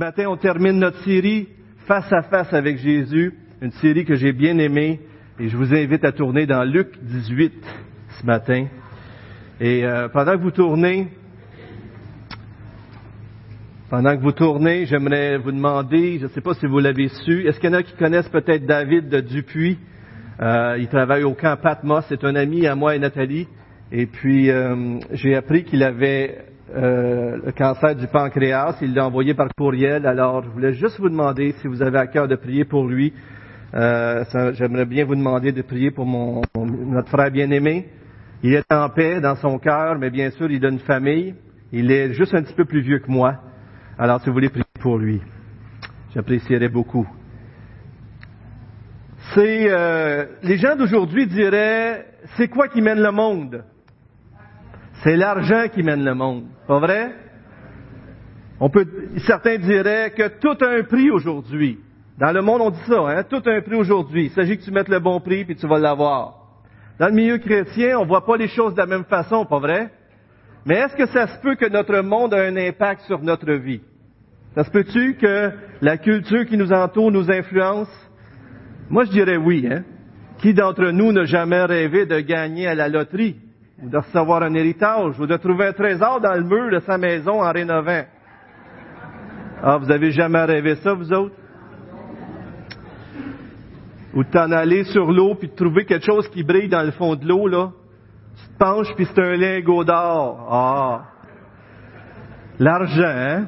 matin, on termine notre série Face à face avec Jésus, une série que j'ai bien aimée, et je vous invite à tourner dans Luc 18 ce matin. Et euh, pendant que vous tournez, pendant que vous tournez, j'aimerais vous demander, je ne sais pas si vous l'avez su, est-ce qu'il y en a qui connaissent peut-être David de Dupuis? Euh, il travaille au camp Patmos, c'est un ami à moi et Nathalie. Et puis, euh, j'ai appris qu'il avait euh, le cancer du pancréas. Il l'a envoyé par courriel. Alors, je voulais juste vous demander si vous avez à cœur de prier pour lui. Euh, J'aimerais bien vous demander de prier pour mon, notre frère bien-aimé. Il est en paix dans son cœur, mais bien sûr, il a une famille. Il est juste un petit peu plus vieux que moi. Alors, si vous voulez prier pour lui, j'apprécierais beaucoup. C'est euh, les gens d'aujourd'hui diraient, c'est quoi qui mène le monde? C'est l'argent qui mène le monde. Pas vrai? On peut, certains diraient que tout a un prix aujourd'hui. Dans le monde, on dit ça, hein? Tout a un prix aujourd'hui. Il s'agit que tu mettes le bon prix puis tu vas l'avoir. Dans le milieu chrétien, on voit pas les choses de la même façon, pas vrai? Mais est-ce que ça se peut que notre monde a un impact sur notre vie? Ça se peut-tu que la culture qui nous entoure nous influence? Moi, je dirais oui, hein? Qui d'entre nous n'a jamais rêvé de gagner à la loterie? Ou de recevoir un héritage, ou de trouver un trésor dans le mur de sa maison en rénovant. Ah, vous avez jamais rêvé ça, vous autres? Ou de t'en aller sur l'eau puis de trouver quelque chose qui brille dans le fond de l'eau, là. Tu te penches puis c'est un lingot d'or. Ah! L'argent, hein?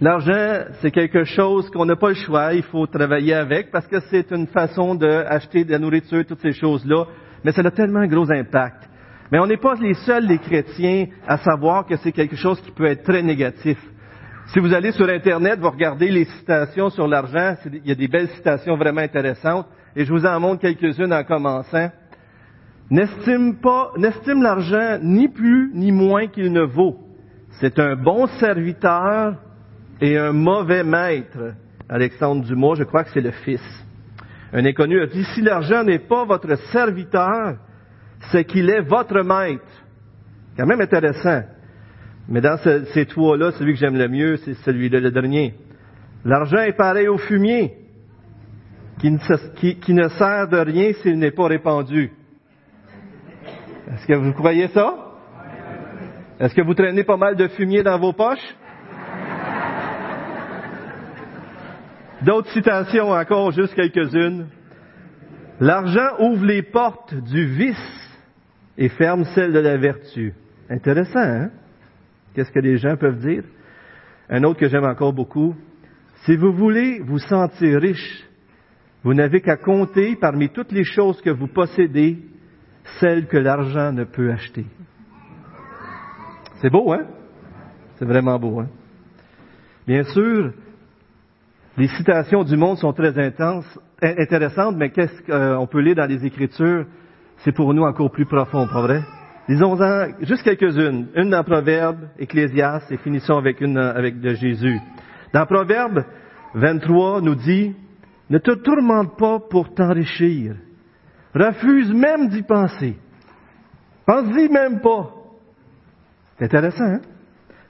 L'argent, c'est quelque chose qu'on n'a pas le choix, il faut travailler avec parce que c'est une façon d'acheter de la nourriture, toutes ces choses-là. Mais ça a tellement un gros impact. Mais on n'est pas les seuls, les chrétiens, à savoir que c'est quelque chose qui peut être très négatif. Si vous allez sur Internet, vous regardez les citations sur l'argent, il y a des belles citations vraiment intéressantes, et je vous en montre quelques-unes en commençant. N'estime pas, n'estime l'argent ni plus ni moins qu'il ne vaut. C'est un bon serviteur et un mauvais maître. Alexandre Dumas, je crois que c'est le fils. Un inconnu a dit, si l'argent n'est pas votre serviteur, c'est qu'il est votre maître. Quand même intéressant. Mais dans ces trois-là, celui que j'aime le mieux, c'est celui-là, le dernier. L'argent est pareil au fumier, qui ne, sert de rien s'il n'est pas répandu. Est-ce que vous croyez ça? Est-ce que vous traînez pas mal de fumier dans vos poches? D'autres citations encore, juste quelques-unes. L'argent ouvre les portes du vice et ferme celle de la vertu. Intéressant, hein? Qu'est-ce que les gens peuvent dire? Un autre que j'aime encore beaucoup. Si vous voulez vous sentir riche, vous n'avez qu'à compter parmi toutes les choses que vous possédez, celles que l'argent ne peut acheter. C'est beau, hein? C'est vraiment beau, hein? Bien sûr, les citations du monde sont très intenses, intéressantes, mais qu'est-ce qu'on peut lire dans les Écritures? C'est pour nous encore plus profond, pas vrai? Disons-en juste quelques-unes. Une dans Proverbe, Ecclésiaste, et finissons avec une avec de Jésus. Dans Proverbe 23, nous dit, ne te tourmente pas pour t'enrichir. Refuse même d'y penser. Pense-y même pas. C'est intéressant, hein?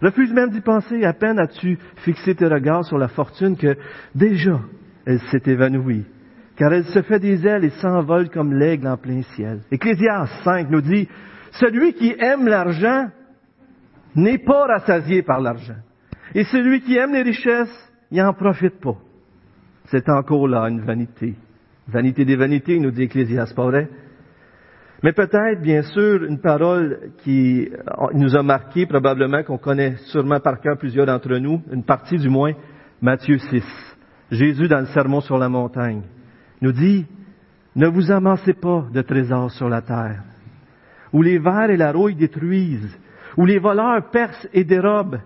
Refuse même d'y penser. À peine as-tu fixé tes regards sur la fortune que déjà elle s'est évanouie car elle se fait des ailes et s'envole comme l'aigle en plein ciel. Ecclésiaste 5 nous dit, celui qui aime l'argent n'est pas rassasié par l'argent. Et celui qui aime les richesses, il n'en profite pas. C'est encore là une vanité. Vanité des vanités, nous dit Ecclésiaste, pas vrai? Mais peut-être, bien sûr, une parole qui nous a marqué, probablement qu'on connaît sûrement par cœur plusieurs d'entre nous, une partie du moins, Matthieu 6. Jésus dans le sermon sur la montagne nous dit, ne vous amassez pas de trésors sur la terre, où les vers et la rouille détruisent, où les voleurs percent et dérobent,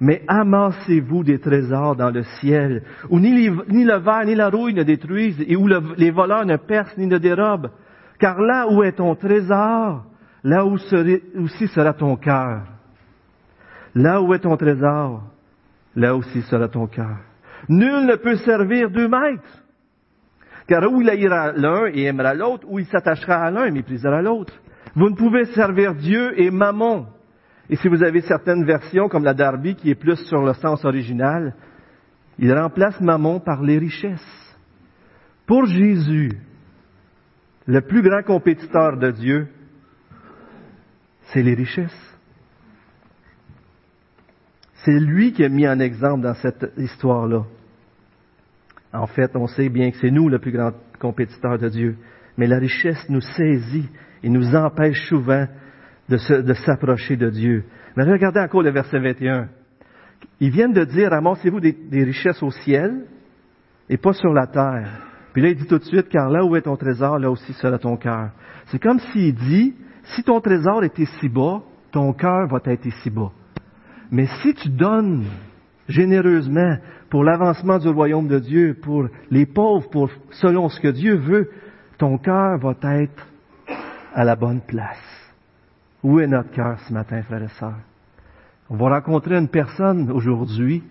mais amassez-vous des trésors dans le ciel, où ni, le verre ni la rouille ne détruisent, et où les voleurs ne percent ni ne dérobent. Car là où est ton trésor, là où aussi sera ton cœur. Là où est ton trésor, là aussi sera ton cœur. Nul ne peut servir deux maîtres. Car où il haïra l'un et aimera l'autre, ou il s'attachera à l'un et méprisera l'autre. Vous ne pouvez servir Dieu et Mammon. Et si vous avez certaines versions, comme la Darby, qui est plus sur le sens original, Il remplace Mammon par les richesses. Pour Jésus, le plus grand compétiteur de Dieu, c'est les richesses. C'est lui qui est mis en exemple dans cette histoire-là. En fait, on sait bien que c'est nous le plus grand compétiteur de Dieu. Mais la richesse nous saisit et nous empêche souvent de, s'approcher de Dieu. Mais regardez encore le verset 21. Ils viennent de dire, amassez-vous des, des richesses au ciel et pas sur la terre. Puis là, il dit tout de suite, car là où est ton trésor, là aussi sera ton cœur. C'est comme s'il dit, si ton trésor était si bas, ton cœur va être ici bas. Mais si tu donnes généreusement pour l'avancement du royaume de Dieu, pour les pauvres, pour selon ce que Dieu veut, ton cœur va être à la bonne place. Où est notre cœur ce matin, frères et sœurs? On va rencontrer une personne aujourd'hui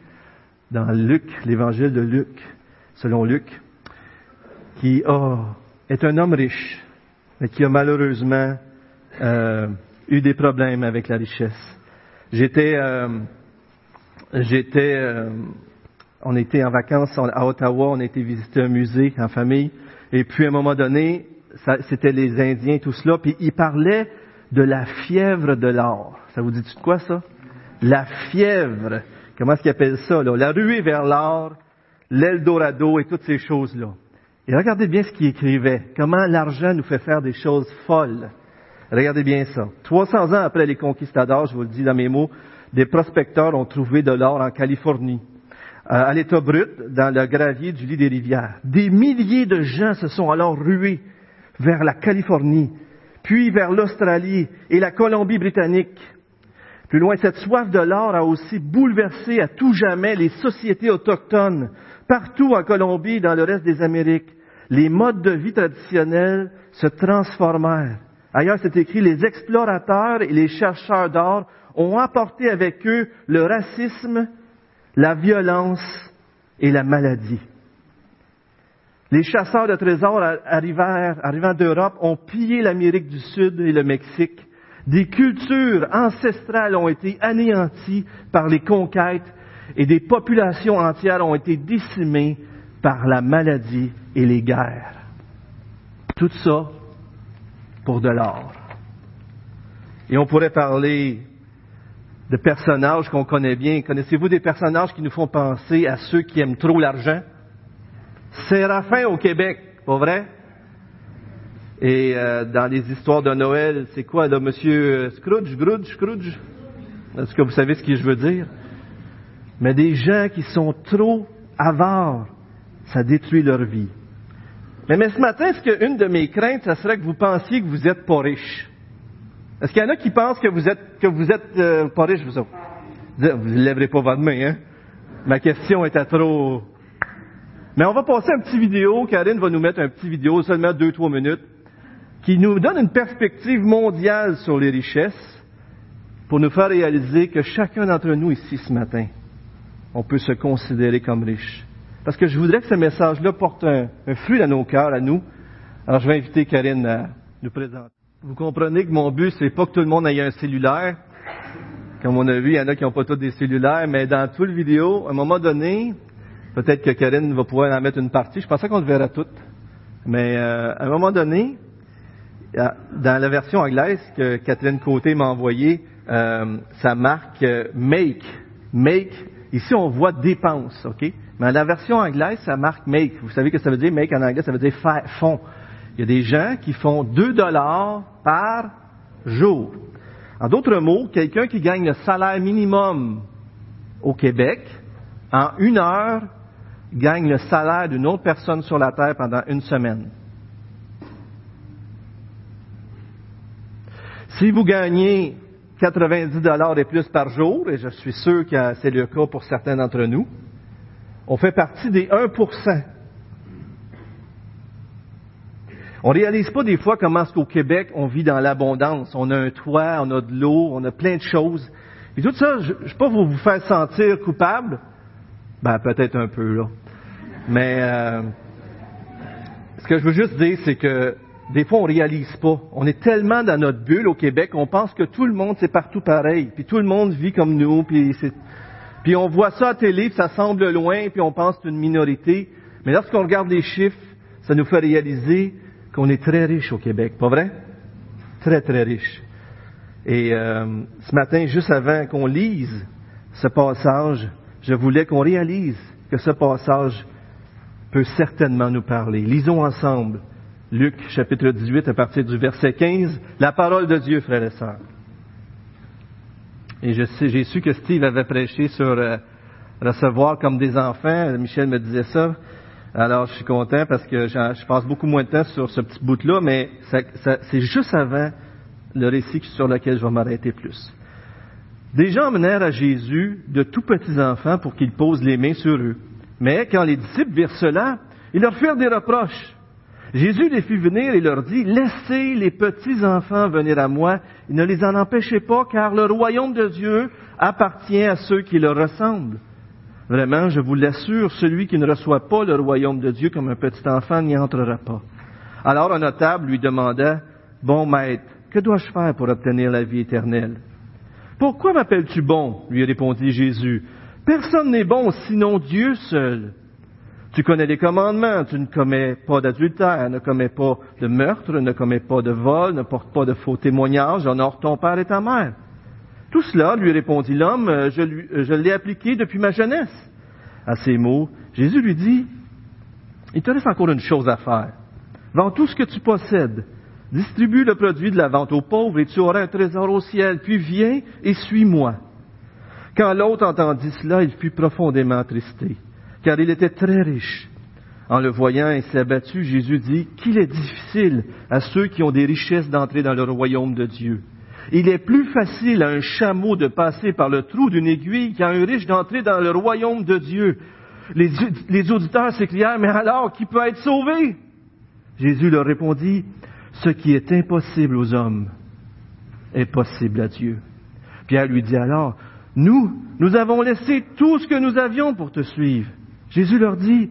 dans Luc, l'évangile de Luc, selon Luc, qui est un homme riche, mais qui a malheureusement euh, eu des problèmes avec la richesse. J'étais, euh, j'étais, euh, on était en vacances à Ottawa, on été visiter un musée en famille, et puis à un moment donné, c'était les Indiens, tout cela, puis ils parlaient de la fièvre de l'or. Ça vous dit de quoi ça? La fièvre. Comment est-ce qu'ils appellent ça là? La ruée vers l'or, l'Eldorado et toutes ces choses-là. Et regardez bien ce qu'ils écrivait. Comment l'argent nous fait faire des choses folles. Regardez bien ça. 300 ans après les conquistadors, je vous le dis dans mes mots, des prospecteurs ont trouvé de l'or en Californie, euh, à l'état brut, dans le gravier du lit des rivières. Des milliers de gens se sont alors rués vers la Californie, puis vers l'Australie et la Colombie-Britannique. Plus loin, cette soif de l'or a aussi bouleversé à tout jamais les sociétés autochtones, partout en Colombie et dans le reste des Amériques. Les modes de vie traditionnels se transformèrent. Ailleurs, c'est écrit, les explorateurs et les chercheurs d'or ont apporté avec eux le racisme, la violence et la maladie. Les chasseurs de trésors arrivant d'Europe ont pillé l'Amérique du Sud et le Mexique. Des cultures ancestrales ont été anéanties par les conquêtes et des populations entières ont été décimées par la maladie et les guerres. Tout ça pour de l'or. Et on pourrait parler de personnages qu'on connaît bien. Connaissez-vous des personnages qui nous font penser à ceux qui aiment trop l'argent? Séraphin au Québec, pas vrai? Et euh, dans les histoires de Noël, c'est quoi là, Monsieur Scrooge, Scrooge, Scrooge? Est-ce que vous savez ce que je veux dire? Mais des gens qui sont trop avares, ça détruit leur vie. Mais, ce matin, est-ce qu'une de mes craintes, ça serait que vous pensiez que vous n'êtes pas riche? Est-ce qu'il y en a qui pensent que vous êtes, que vous êtes euh, pas riche? Vous ne lèverez pas votre main, hein? Ma question était trop... Mais on va passer un petit vidéo. Karine va nous mettre un petit vidéo, seulement deux, trois minutes, qui nous donne une perspective mondiale sur les richesses pour nous faire réaliser que chacun d'entre nous ici ce matin, on peut se considérer comme riche. Parce que je voudrais que ce message-là porte un, fruit dans nos cœurs, à nous. Alors, je vais inviter Karine à nous présenter. Vous comprenez que mon but, c'est pas que tout le monde ait un cellulaire. Comme on a vu, il y en a qui n'ont pas tous des cellulaires, mais dans toute vidéo, à un moment donné, peut-être que Karine va pouvoir en mettre une partie. Je pensais qu'on le verra toutes. Mais euh, à un moment donné, dans la version anglaise que Catherine Côté m'a envoyée, euh, ça marque euh, make. Make. Ici, on voit dépense, OK? Mais la version anglaise, ça marque make. Vous savez que ça veut dire? Make en anglais, ça veut dire fond. Il y a des gens qui font 2 dollars par jour. En d'autres mots, quelqu'un qui gagne le salaire minimum au Québec, en une heure, gagne le salaire d'une autre personne sur la Terre pendant une semaine. Si vous gagnez 90 dollars et plus par jour, et je suis sûr que c'est le cas pour certains d'entre nous, on fait partie des 1%. On réalise pas des fois comment est-ce qu'au Québec, on vit dans l'abondance. On a un toit, on a de l'eau, on a plein de choses. Et tout ça, je ne vais pas vous faire sentir coupable. Ben, peut-être un peu, là. Mais euh, ce que je veux juste dire, c'est que des fois, on réalise pas. On est tellement dans notre bulle au Québec, on pense que tout le monde, c'est partout pareil. Puis tout le monde vit comme nous, puis. Puis on voit ça à télé, puis ça semble loin, puis on pense que c'est une minorité. Mais lorsqu'on regarde les chiffres, ça nous fait réaliser qu'on est très riche au Québec, pas vrai? Très, très riche. Et euh, ce matin, juste avant qu'on lise ce passage, je voulais qu'on réalise que ce passage peut certainement nous parler. Lisons ensemble Luc chapitre 18 à partir du verset 15, la parole de Dieu, frères et sœurs. Et je sais, j'ai su que Steve avait prêché sur euh, recevoir comme des enfants. Michel me disait ça. Alors, je suis content parce que je passe beaucoup moins de temps sur ce petit bout-là, mais c'est juste avant le récit sur lequel je vais m'arrêter plus. Des gens menèrent à Jésus de tout petits enfants pour qu'il pose les mains sur eux. Mais quand les disciples virent cela, ils leur firent des reproches. Jésus les fit venir et leur dit, Laissez les petits enfants venir à moi, et ne les en empêchez pas, car le royaume de Dieu appartient à ceux qui le ressemblent. Vraiment, je vous l'assure, celui qui ne reçoit pas le royaume de Dieu comme un petit enfant n'y entrera pas. Alors un notable lui demanda, Bon maître, que dois-je faire pour obtenir la vie éternelle? Pourquoi m'appelles-tu bon? lui répondit Jésus. Personne n'est bon sinon Dieu seul. Tu connais les commandements, tu ne commets pas d'adultère, ne commets pas de meurtre, ne commets pas de vol, ne porte pas de faux témoignages, honore ton père et ta mère. Tout cela, lui répondit l'homme, euh, je, euh, je l'ai appliqué depuis ma jeunesse. À ces mots, Jésus lui dit, il te reste encore une chose à faire. Vends tout ce que tu possèdes, distribue le produit de la vente aux pauvres et tu auras un trésor au ciel, puis viens et suis-moi. Quand l'autre entendit cela, il fut profondément attristé car il était très riche. En le voyant ainsi abattu, Jésus dit qu'il est difficile à ceux qui ont des richesses d'entrer dans le royaume de Dieu. Il est plus facile à un chameau de passer par le trou d'une aiguille qu'à un riche d'entrer dans le royaume de Dieu. Les, auditeurs s'écrièrent, mais alors, qui peut être sauvé? Jésus leur répondit, ce qui est impossible aux hommes est possible à Dieu. Pierre lui dit alors, nous, nous avons laissé tout ce que nous avions pour te suivre. Jésus leur dit,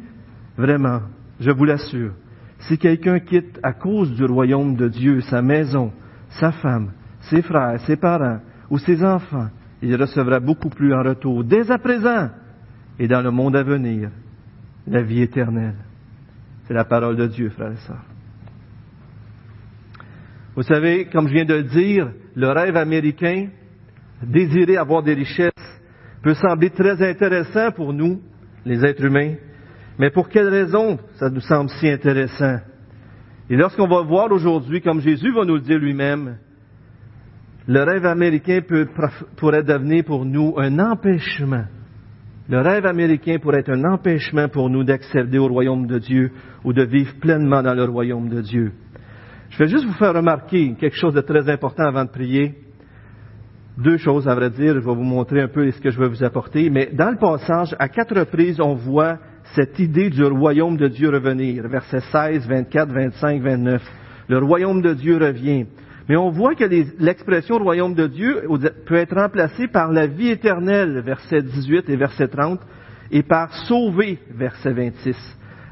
vraiment, je vous l'assure, si quelqu'un quitte à cause du royaume de Dieu sa maison, sa femme, ses frères, ses parents ou ses enfants, il recevra beaucoup plus en retour, dès à présent et dans le monde à venir, la vie éternelle. C'est la parole de Dieu, frères et sœurs. Vous savez, comme je viens de le dire, le rêve américain, désirer avoir des richesses, peut sembler très intéressant pour nous, les êtres humains. Mais pour quelle raison ça nous semble si intéressant? Et lorsqu'on va voir aujourd'hui, comme Jésus va nous le dire lui-même, le rêve américain pourrait devenir pour nous un empêchement. Le rêve américain pourrait être un empêchement pour nous d'accéder au royaume de Dieu ou de vivre pleinement dans le royaume de Dieu. Je vais juste vous faire remarquer quelque chose de très important avant de prier deux choses, à vrai dire. Je vais vous montrer un peu ce que je vais vous apporter. Mais dans le passage, à quatre reprises, on voit cette idée du royaume de Dieu revenir. Versets 16, 24, 25, 29. Le royaume de Dieu revient. Mais on voit que l'expression royaume de Dieu peut être remplacée par la vie éternelle, verset 18 et verset 30, et par sauver, verset 26.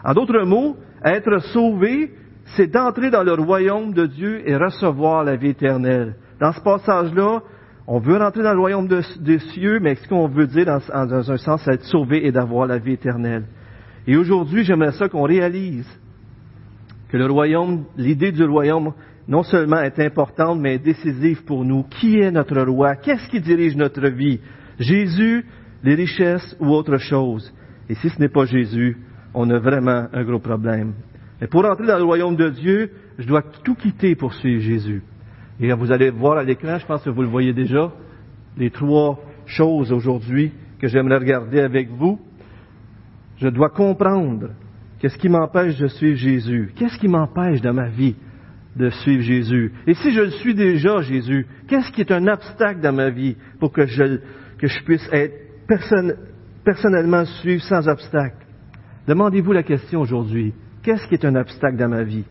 En d'autres mots, être sauvé, c'est d'entrer dans le royaume de Dieu et recevoir la vie éternelle. Dans ce passage-là, on veut rentrer dans le royaume des cieux, mais ce qu'on veut dire dans, un sens, c'est être sauvé et d'avoir la vie éternelle. Et aujourd'hui, j'aimerais ça qu'on réalise que le royaume, l'idée du royaume, non seulement est importante, mais est décisive pour nous. Qui est notre roi? Qu'est-ce qui dirige notre vie? Jésus, les richesses ou autre chose? Et si ce n'est pas Jésus, on a vraiment un gros problème. Mais pour entrer dans le royaume de Dieu, je dois tout quitter pour suivre Jésus. Et vous allez voir à l'écran, je pense que vous le voyez déjà, les trois choses aujourd'hui que j'aimerais regarder avec vous. Je dois comprendre qu'est-ce qui m'empêche de suivre Jésus. Qu'est-ce qui m'empêche dans ma vie? De suivre Jésus? Et si je le suis déjà, Jésus, qu'est-ce qui est un obstacle dans ma vie pour que je, que je puisse être personnellement suivre sans obstacle? Demandez-vous la question aujourd'hui. Qu'est-ce qui est un obstacle dans ma vie?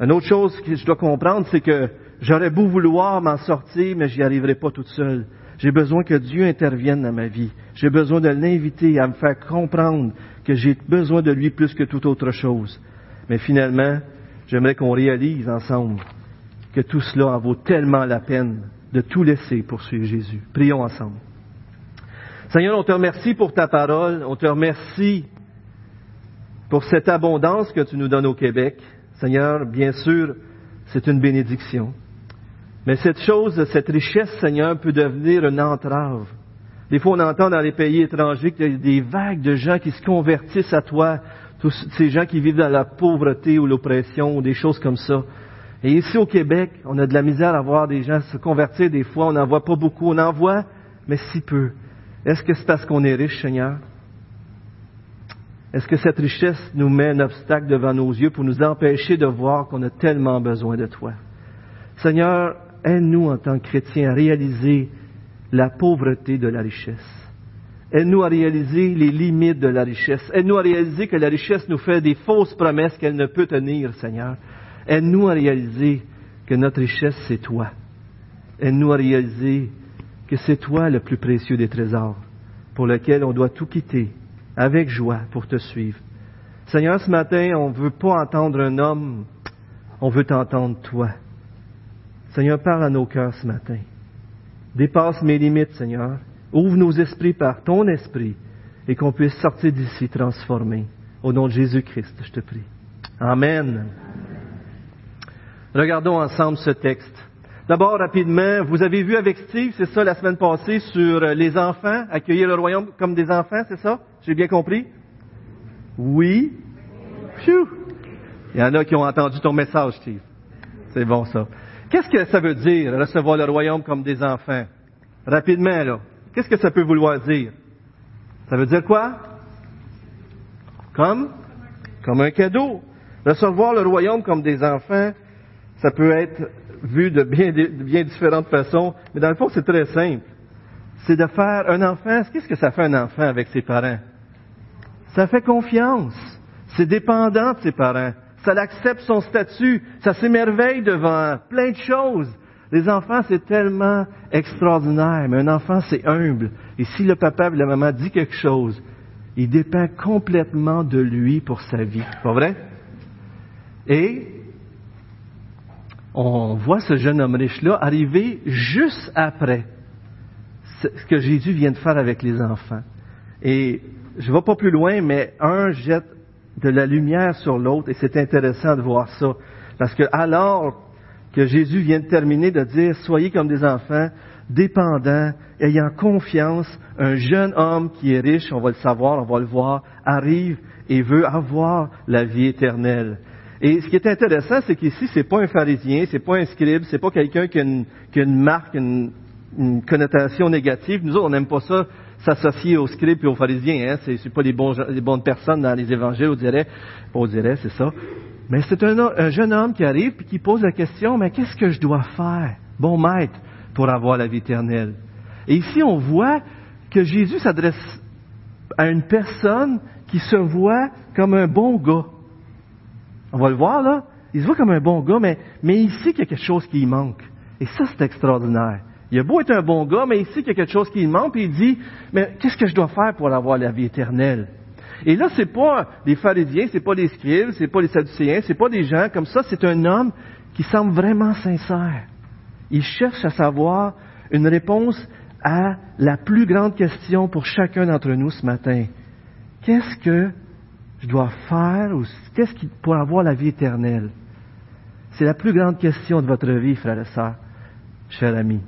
Une autre chose que je dois comprendre, c'est que j'aurais beau vouloir m'en sortir, mais j'y arriverai pas toute seule. J'ai besoin que Dieu intervienne dans ma vie. J'ai besoin de l'inviter à me faire comprendre que j'ai besoin de lui plus que toute autre chose. Mais finalement, j'aimerais qu'on réalise ensemble que tout cela en vaut tellement la peine de tout laisser pour suivre Jésus. Prions ensemble. Seigneur, on te remercie pour ta parole, on te remercie pour cette abondance que tu nous donnes au Québec. Seigneur, bien sûr, c'est une bénédiction. Mais cette chose, cette richesse, Seigneur, peut devenir une entrave. Des fois, on entend dans les pays étrangers qu'il y a des vagues de gens qui se convertissent à toi, tous ces gens qui vivent dans la pauvreté ou l'oppression ou des choses comme ça. Et ici au Québec, on a de la misère à voir des gens se convertir des fois, on n'en voit pas beaucoup, on en voit, mais si peu. Est-ce que c'est parce qu'on est riche, Seigneur? Est-ce que cette richesse nous met un obstacle devant nos yeux pour nous empêcher de voir qu'on a tellement besoin de toi? Seigneur, aide-nous en tant que chrétiens à réaliser la pauvreté de la richesse. Aide-nous à réaliser les limites de la richesse. Aide-nous à réaliser que la richesse nous fait des fausses promesses qu'elle ne peut tenir, Seigneur. Aide-nous à réaliser que notre richesse, c'est toi. Aide-nous à réaliser que c'est toi le plus précieux des trésors, pour lequel on doit tout quitter avec joie pour te suivre. Seigneur, ce matin, on ne veut pas entendre un homme, on veut t'entendre toi. Seigneur, parle à nos cœurs ce matin. Dépasse mes limites, Seigneur. Ouvre nos esprits par ton esprit et qu'on puisse sortir d'ici transformés. Au nom de Jésus-Christ, je te prie. Amen. Regardons ensemble ce texte. D'abord, rapidement, vous avez vu avec Steve, c'est ça, la semaine passée, sur les enfants, accueillir le royaume comme des enfants, c'est ça? J'ai bien compris? Oui? Phew. Il y en a qui ont entendu ton message, Steve. C'est bon, ça. Qu'est-ce que ça veut dire, recevoir le royaume comme des enfants? Rapidement, là. Qu'est-ce que ça peut vouloir dire? Ça veut dire quoi? Comme? Comme un cadeau. Recevoir le royaume comme des enfants, ça peut être vu de bien, différentes façons, mais dans le fond, c'est très simple. C'est de faire un enfant, qu'est-ce que ça fait un enfant avec ses parents? Ça fait confiance. C'est dépendant de ses parents. Ça accepte son statut. Ça s'émerveille devant plein de choses. Les enfants, c'est tellement extraordinaire, mais un enfant, c'est humble. Et si le papa ou la maman dit quelque chose, il dépend complètement de lui pour sa vie. Pas vrai? Et on voit ce jeune homme riche-là arriver juste après ce que Jésus vient de faire avec les enfants. Et je ne vais pas plus loin, mais un jette de la lumière sur l'autre, et c'est intéressant de voir ça. Parce que alors que Jésus vient de terminer de dire, soyez comme des enfants, dépendants, ayant confiance, un jeune homme qui est riche, on va le savoir, on va le voir, arrive et veut avoir la vie éternelle. Et ce qui est intéressant, c'est qu'ici, c'est pas un pharisien, c'est pas un scribe, c'est pas quelqu'un qui, a une marque, une, connotation négative. Nous autres, on n'aime pas ça, s'associer aux scribes et aux pharisiens. Hein? C'est, pas les, bonnes personnes dans les évangiles, on dirait. On dirait, c'est ça. Mais c'est un, jeune homme qui arrive et qui pose la question, mais qu'est-ce que je dois faire, bon maître, pour avoir la vie éternelle? Et ici, on voit que Jésus s'adresse à une personne qui se voit comme un bon gars. On va le voir là. Il se voit comme un bon gars, mais, mais ici, il y a quelque chose qui manque. Et ça, c'est extraordinaire. Il a beau être un bon gars, mais ici, il y a quelque chose qui manque, et il dit, mais qu'est-ce que je dois faire pour avoir la vie éternelle? Et là, c'est pas des pharisiens, c'est pas des scribes, c'est pas des sadducéens, c'est pas des gens comme ça, c'est un homme qui semble vraiment sincère. Il cherche à savoir une réponse à la plus grande question pour chacun d'entre nous ce matin. Qu'est-ce que je dois faire ou qu'est-ce qui pour avoir la vie éternelle? C'est la plus grande question de votre vie, frère et sœur, cher ami.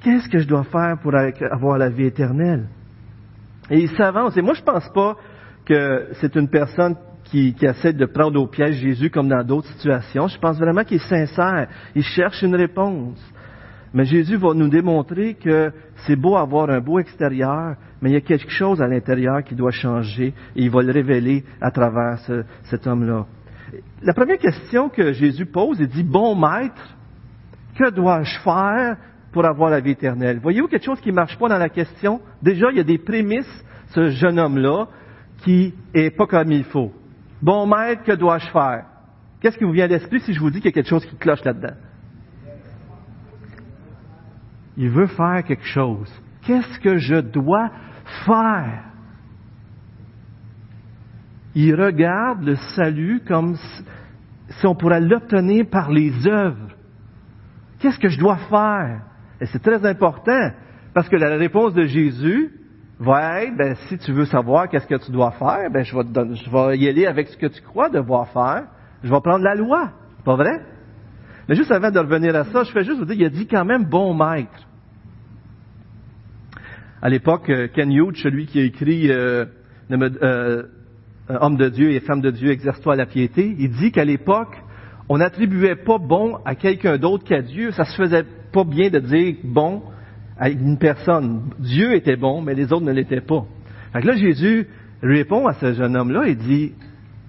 Qu'est-ce que je dois faire pour avoir la vie éternelle? Et il s'avance. Et moi, je pense pas que c'est une personne qui, essaie de prendre au piège Jésus comme dans d'autres situations. Je pense vraiment qu'il est sincère. Il cherche une réponse. Mais Jésus va nous démontrer que c'est beau avoir un beau extérieur, mais il y a quelque chose à l'intérieur qui doit changer et il va le révéler à travers cet homme-là. La première question que Jésus pose, il dit, bon maître, que dois-je faire pour avoir la vie éternelle? Voyez-vous quelque chose qui ne marche pas dans la question? Déjà, il y a des prémices, ce jeune homme-là, qui est pas comme il faut. Bon maître, que dois-je faire? Qu'est-ce qui vous vient à l'esprit si je vous dis qu'il y a quelque chose qui cloche là-dedans? Il veut faire quelque chose. Qu'est-ce que je dois faire? Il regarde le salut comme si on pourrait l'obtenir par les œuvres. Qu'est-ce que je dois faire? Et c'est très important, parce que la réponse de Jésus, va être, ben, si tu veux savoir qu'est-ce que tu dois faire, ben, je vais, y aller avec ce que tu crois devoir faire. Je vais prendre la loi. Pas vrai? Mais juste avant de revenir à ça, je fais juste vous dire, il a dit quand même bon maître. À l'époque, euh, Ken Hughes, celui qui a écrit euh, euh, Homme de Dieu et femme de Dieu, exerce-toi la piété, il dit qu'à l'époque, on n'attribuait pas bon à quelqu'un d'autre qu'à Dieu. Ça se faisait pas bien de dire bon à une personne. Dieu était bon, mais les autres ne l'étaient pas. Fait là, Jésus répond à ce jeune homme-là et dit,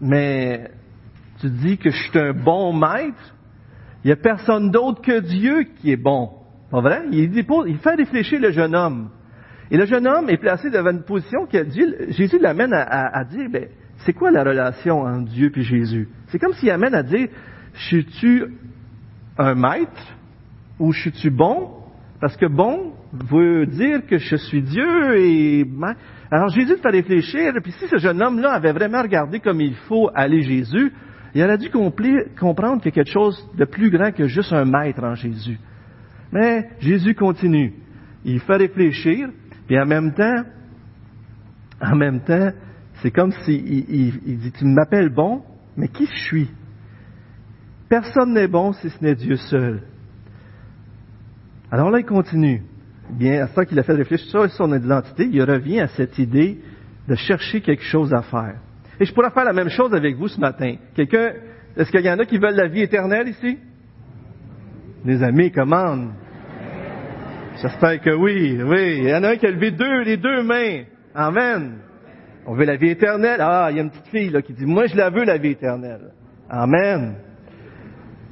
mais tu dis que je suis un bon maître? Il n'y a personne d'autre que Dieu qui est bon. Pas vrai? Il, fait réfléchir le jeune homme. Et le jeune homme est placé devant une position que Jésus l'amène à, dire, ben, c'est quoi la relation entre Dieu et Jésus? C'est comme s'il amène à dire, suis-tu un maître ou suis-tu bon? Parce que bon veut dire que je suis Dieu et... Alors Jésus fait réfléchir, puis si ce jeune homme-là avait vraiment regardé comme il faut aller Jésus, il aurait dû comprendre qu'il y a quelque chose de plus grand que juste un maître en Jésus. Mais Jésus continue. Il fait réfléchir, et en même temps, en même temps, c'est comme s'il il, dit, tu m'appelles bon, mais qui je suis? Personne n'est bon si ce n'est Dieu seul. Alors là, il continue. Bien, à ce qu'il a fait réfléchir sur son identité, il revient à cette idée de chercher quelque chose à faire. Et je pourrais faire la même chose avec vous ce matin. Quelqu'un, est-ce qu'il y en a qui veulent la vie éternelle ici? Les amis, commandent. J'espère que oui, oui. Il y en a un qui a levé deux, les deux mains. Amen. On veut la vie éternelle. Ah, il y a une petite fille là, qui dit, moi je la veux la vie éternelle. Amen.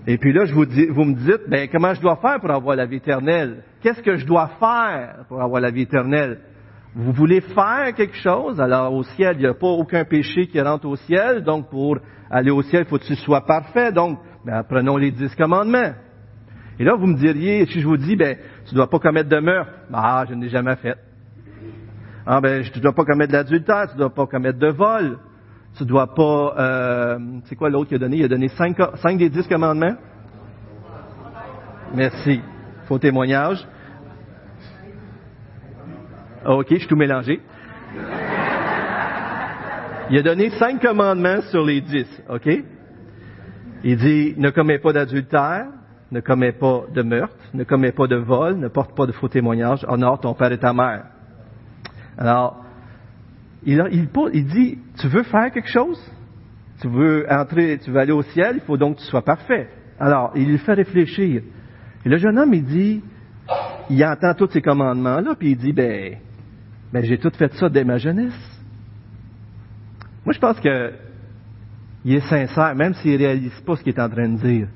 Et puis là, je vous, dis, vous me dites, ben, comment je dois faire pour avoir la vie éternelle? Qu'est-ce que je dois faire pour avoir la vie éternelle? Vous voulez faire quelque chose? Alors, au ciel, il n'y a pas aucun péché qui rentre au ciel. Donc, pour aller au ciel, il faut que tu sois parfait. Donc, ben, prenons les dix commandements. Et là, vous me diriez, si je vous dis, ben, tu ne dois pas commettre de meurtre. Ah, je ne l'ai jamais fait. Ah, ben, tu ne dois pas commettre d'adultère, tu ne dois pas commettre de vol. Tu dois pas, euh, c'est quoi l'autre qui a donné? Il a donné cinq, cinq des dix commandements. Merci. Faux témoignage. OK, je suis tout mélangé. Il a donné cinq commandements sur les dix, OK? Il dit, ne commets pas d'adultère, ne commets pas de meurtre, ne commets pas de vol, ne porte pas de faux témoignages, honore ton père et ta mère. Alors, il, dit, tu veux faire quelque chose? Tu veux entrer, tu veux aller au ciel, il faut donc que tu sois parfait. Alors, il lui fait réfléchir. Et le jeune homme, il dit, il entend tous ces commandements-là, puis il dit, ben, ben j'ai tout fait ça dès ma jeunesse. Moi, je pense que il est sincère, même s'il ne réalise pas ce qu'il est en train de dire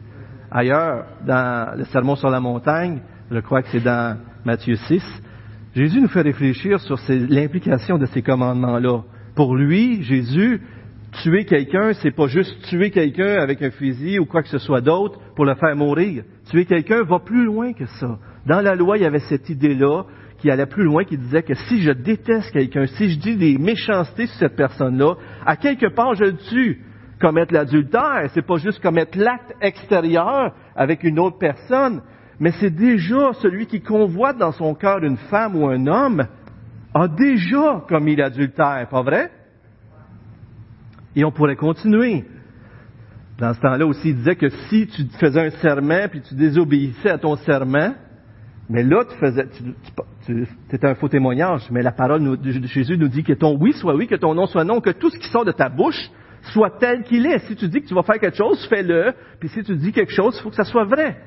ailleurs, dans le Sermon sur la montagne, je crois que c'est dans Matthieu 6, Jésus nous fait réfléchir sur l'implication de ces commandements-là. Pour lui, Jésus, tuer quelqu'un, c'est pas juste tuer quelqu'un avec un fusil ou quoi que ce soit d'autre pour le faire mourir. Tuer quelqu'un va plus loin que ça. Dans la loi, il y avait cette idée-là qui allait plus loin, qui disait que si je déteste quelqu'un, si je dis des méchancetés sur cette personne-là, à quelque part je le tue commettre l'adultère, c'est pas juste commettre l'acte extérieur avec une autre personne, mais c'est déjà celui qui convoite dans son cœur une femme ou un homme a déjà commis l'adultère, pas vrai? Et on pourrait continuer. Dans ce temps-là aussi, il disait que si tu faisais un serment puis tu désobéissais à ton serment, mais là, tu faisais, tu, étais un faux témoignage, mais la parole de Jésus nous dit que ton oui soit oui, que ton non soit non, que tout ce qui sort de ta bouche soit tel qu'il est. Si tu dis que tu vas faire quelque chose, fais-le. Puis si tu dis quelque chose, il faut que ça soit vrai.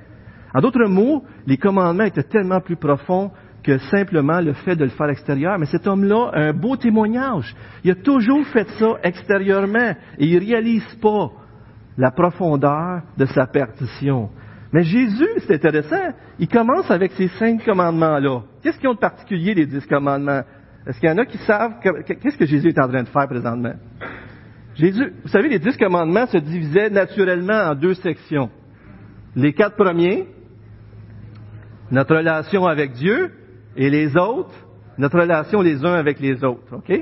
En d'autres mots, les commandements étaient tellement plus profonds que simplement le fait de le faire extérieur. Mais cet homme-là a un beau témoignage. Il a toujours fait ça extérieurement et il réalise pas la profondeur de sa perdition. Mais Jésus, c'est intéressant, il commence avec ces cinq commandements-là. Qu'est-ce qu'ils ont de particulier, les dix commandements? Est-ce qu'il y en a qui savent qu'est-ce que Jésus est en train de faire présentement? Jésus, vous savez, les dix commandements se divisaient naturellement en deux sections. Les quatre premiers, notre relation avec Dieu, et les autres, notre relation les uns avec les autres. OK?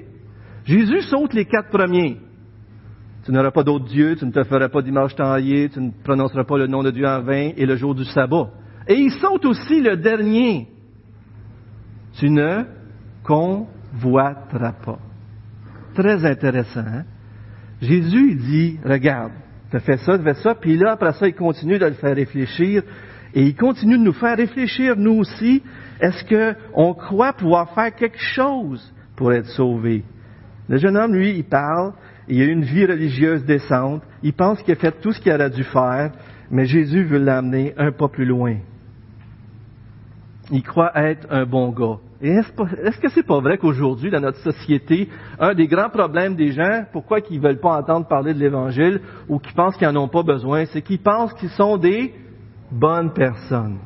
Jésus saute les quatre premiers. Tu n'auras pas d'autre Dieu, tu ne te feras pas d'image taillée, tu ne prononceras pas le nom de Dieu en vain, et le jour du sabbat. Et il saute aussi le dernier. Tu ne votera pas. Très intéressant. Hein? Jésus il dit, regarde, tu fait ça, tu fait ça, puis là, après ça, il continue de le faire réfléchir, et il continue de nous faire réfléchir, nous aussi, est-ce qu'on croit pouvoir faire quelque chose pour être sauvé? Le jeune homme, lui, il parle, il a une vie religieuse décente, il pense qu'il a fait tout ce qu'il aurait dû faire, mais Jésus veut l'amener un pas plus loin. Il croit être un bon gars. Et est-ce, que c'est pas vrai qu'aujourd'hui, dans notre société, un des grands problèmes des gens, pourquoi ils veulent pas entendre parler de l'Évangile ou qui pensent qu'ils n'en ont pas besoin, c'est qu'ils pensent qu'ils sont des bonnes personnes.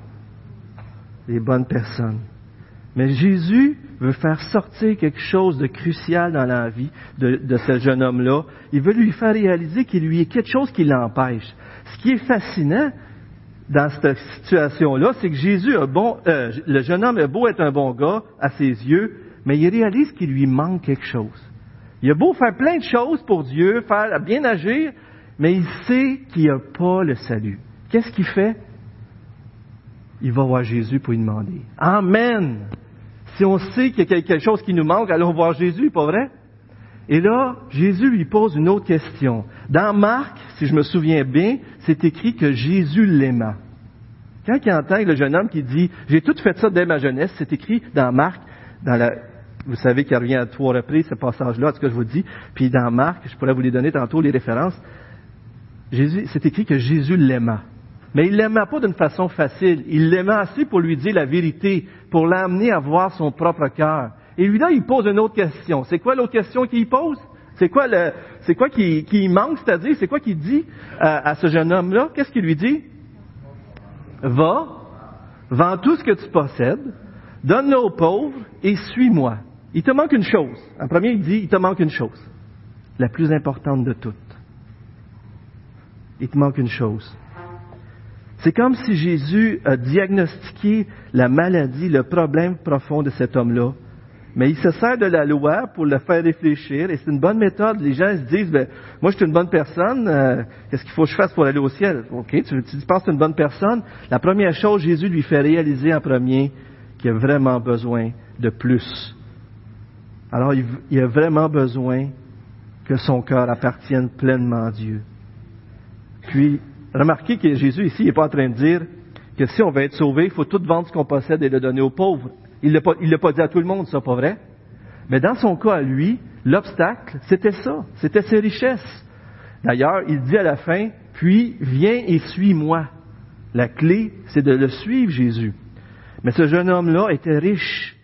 Des bonnes personnes. Mais Jésus veut faire sortir quelque chose de crucial dans la vie de, ce jeune homme-là. Il veut lui faire réaliser qu'il lui est quelque chose qui l'empêche. Ce qui est fascinant, dans cette situation-là, c'est que Jésus, bon, euh, le jeune homme est beau être un bon gars à ses yeux, mais il réalise qu'il lui manque quelque chose. Il a beau faire plein de choses pour Dieu, faire bien agir, mais il sait qu'il n'a pas le salut. Qu'est-ce qu'il fait? Il va voir Jésus pour lui demander. Amen. Si on sait qu'il y a quelque chose qui nous manque, allons voir Jésus, pas vrai? Et là, Jésus lui pose une autre question. Dans Marc, si je me souviens bien, c'est écrit que Jésus l'aima. Quand il entend le jeune homme qui dit, j'ai tout fait ça dès ma jeunesse, c'est écrit dans Marc, vous savez qu'il revient à trois reprises, ce passage-là, ce que je vous dis. Puis dans Marc, je pourrais vous les donner tantôt, les références. Jésus, c'est écrit que Jésus l'aima. Mais il l'aima pas d'une façon facile. Il l'aima assez pour lui dire la vérité, pour l'amener à voir son propre cœur. Et lui, là, il pose une autre question. C'est quoi l'autre question qu'il pose? C'est quoi le, c'est quoi qui, qui manque, c'est-à-dire, c'est quoi qu'il dit à, à, ce jeune homme-là? Qu'est-ce qu'il lui dit? Va, vends tout ce que tu possèdes, donne-le aux pauvres et suis-moi. Il te manque une chose. En premier, il dit, il te manque une chose. La plus importante de toutes. Il te manque une chose. C'est comme si Jésus a diagnostiqué la maladie, le problème profond de cet homme-là, mais il se sert de la loi pour le faire réfléchir, et c'est une bonne méthode. Les gens se disent, ben, moi je suis une bonne personne, euh, qu'est-ce qu'il faut que je fasse pour aller au ciel? Tu, tu penses que tu es une bonne personne. La première chose, Jésus lui fait réaliser en premier qu'il a vraiment besoin de plus. Alors il, il a vraiment besoin que son cœur appartienne pleinement à Dieu. Puis, remarquez que Jésus ici n'est pas en train de dire que si on veut être sauvé, il faut tout vendre ce qu'on possède et le donner aux pauvres. Il ne l'a pas dit à tout le monde, ça, pas vrai? Mais dans son cas à lui, l'obstacle, c'était ça, c'était ses richesses. D'ailleurs, il dit à la fin, puis viens et suis-moi. La clé, c'est de le suivre, Jésus. Mais ce jeune homme-là était riche.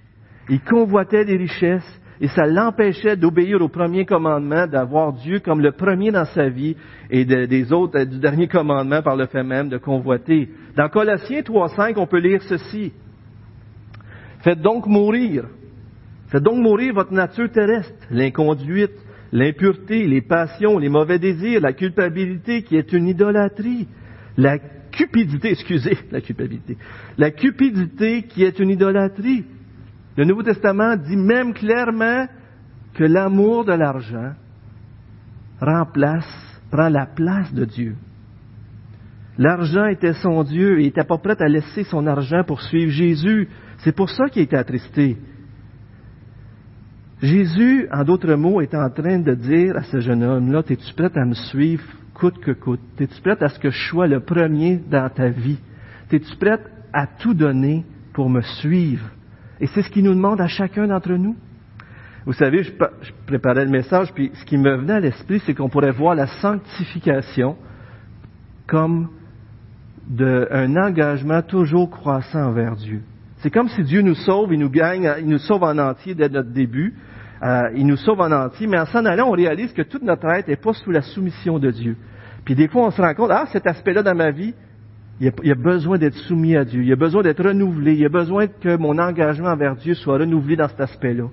Il convoitait des richesses et ça l'empêchait d'obéir au premier commandement, d'avoir Dieu comme le premier dans sa vie et des autres, du dernier commandement par le fait même de convoiter. Dans Colossiens 3.5, on peut lire ceci. Faites donc mourir. Faites donc mourir votre nature terrestre, l'inconduite, l'impureté, les passions, les mauvais désirs, la culpabilité qui est une idolâtrie, la cupidité, excusez, la culpabilité, la cupidité qui est une idolâtrie. Le Nouveau Testament dit même clairement que l'amour de l'argent remplace, prend la place de Dieu. L'argent était son Dieu et il n'était pas prêt à laisser son argent pour suivre Jésus. C'est pour ça qu'il était attristé. Jésus, en d'autres mots, est en train de dire à ce jeune homme-là, es-tu prêt à me suivre coûte que coûte? Es-tu prêt à ce que je sois le premier dans ta vie? Es-tu prêt à tout donner pour me suivre? Et c'est ce qu'il nous demande à chacun d'entre nous. Vous savez, je, préparais le message, puis ce qui me venait à l'esprit, c'est qu'on pourrait voir la sanctification comme un engagement toujours croissant envers Dieu. C'est comme si Dieu nous sauve, il nous gagne, il nous sauve en entier dès notre début. Euh, il nous sauve en entier, mais en s'en allant, on réalise que toute notre être n'est pas sous la soumission de Dieu. Puis des fois, on se rend compte, ah, cet aspect-là dans ma vie, il y, a, besoin d'être soumis à Dieu, il y a besoin d'être renouvelé, il y a besoin que mon engagement envers Dieu soit renouvelé dans cet aspect-là.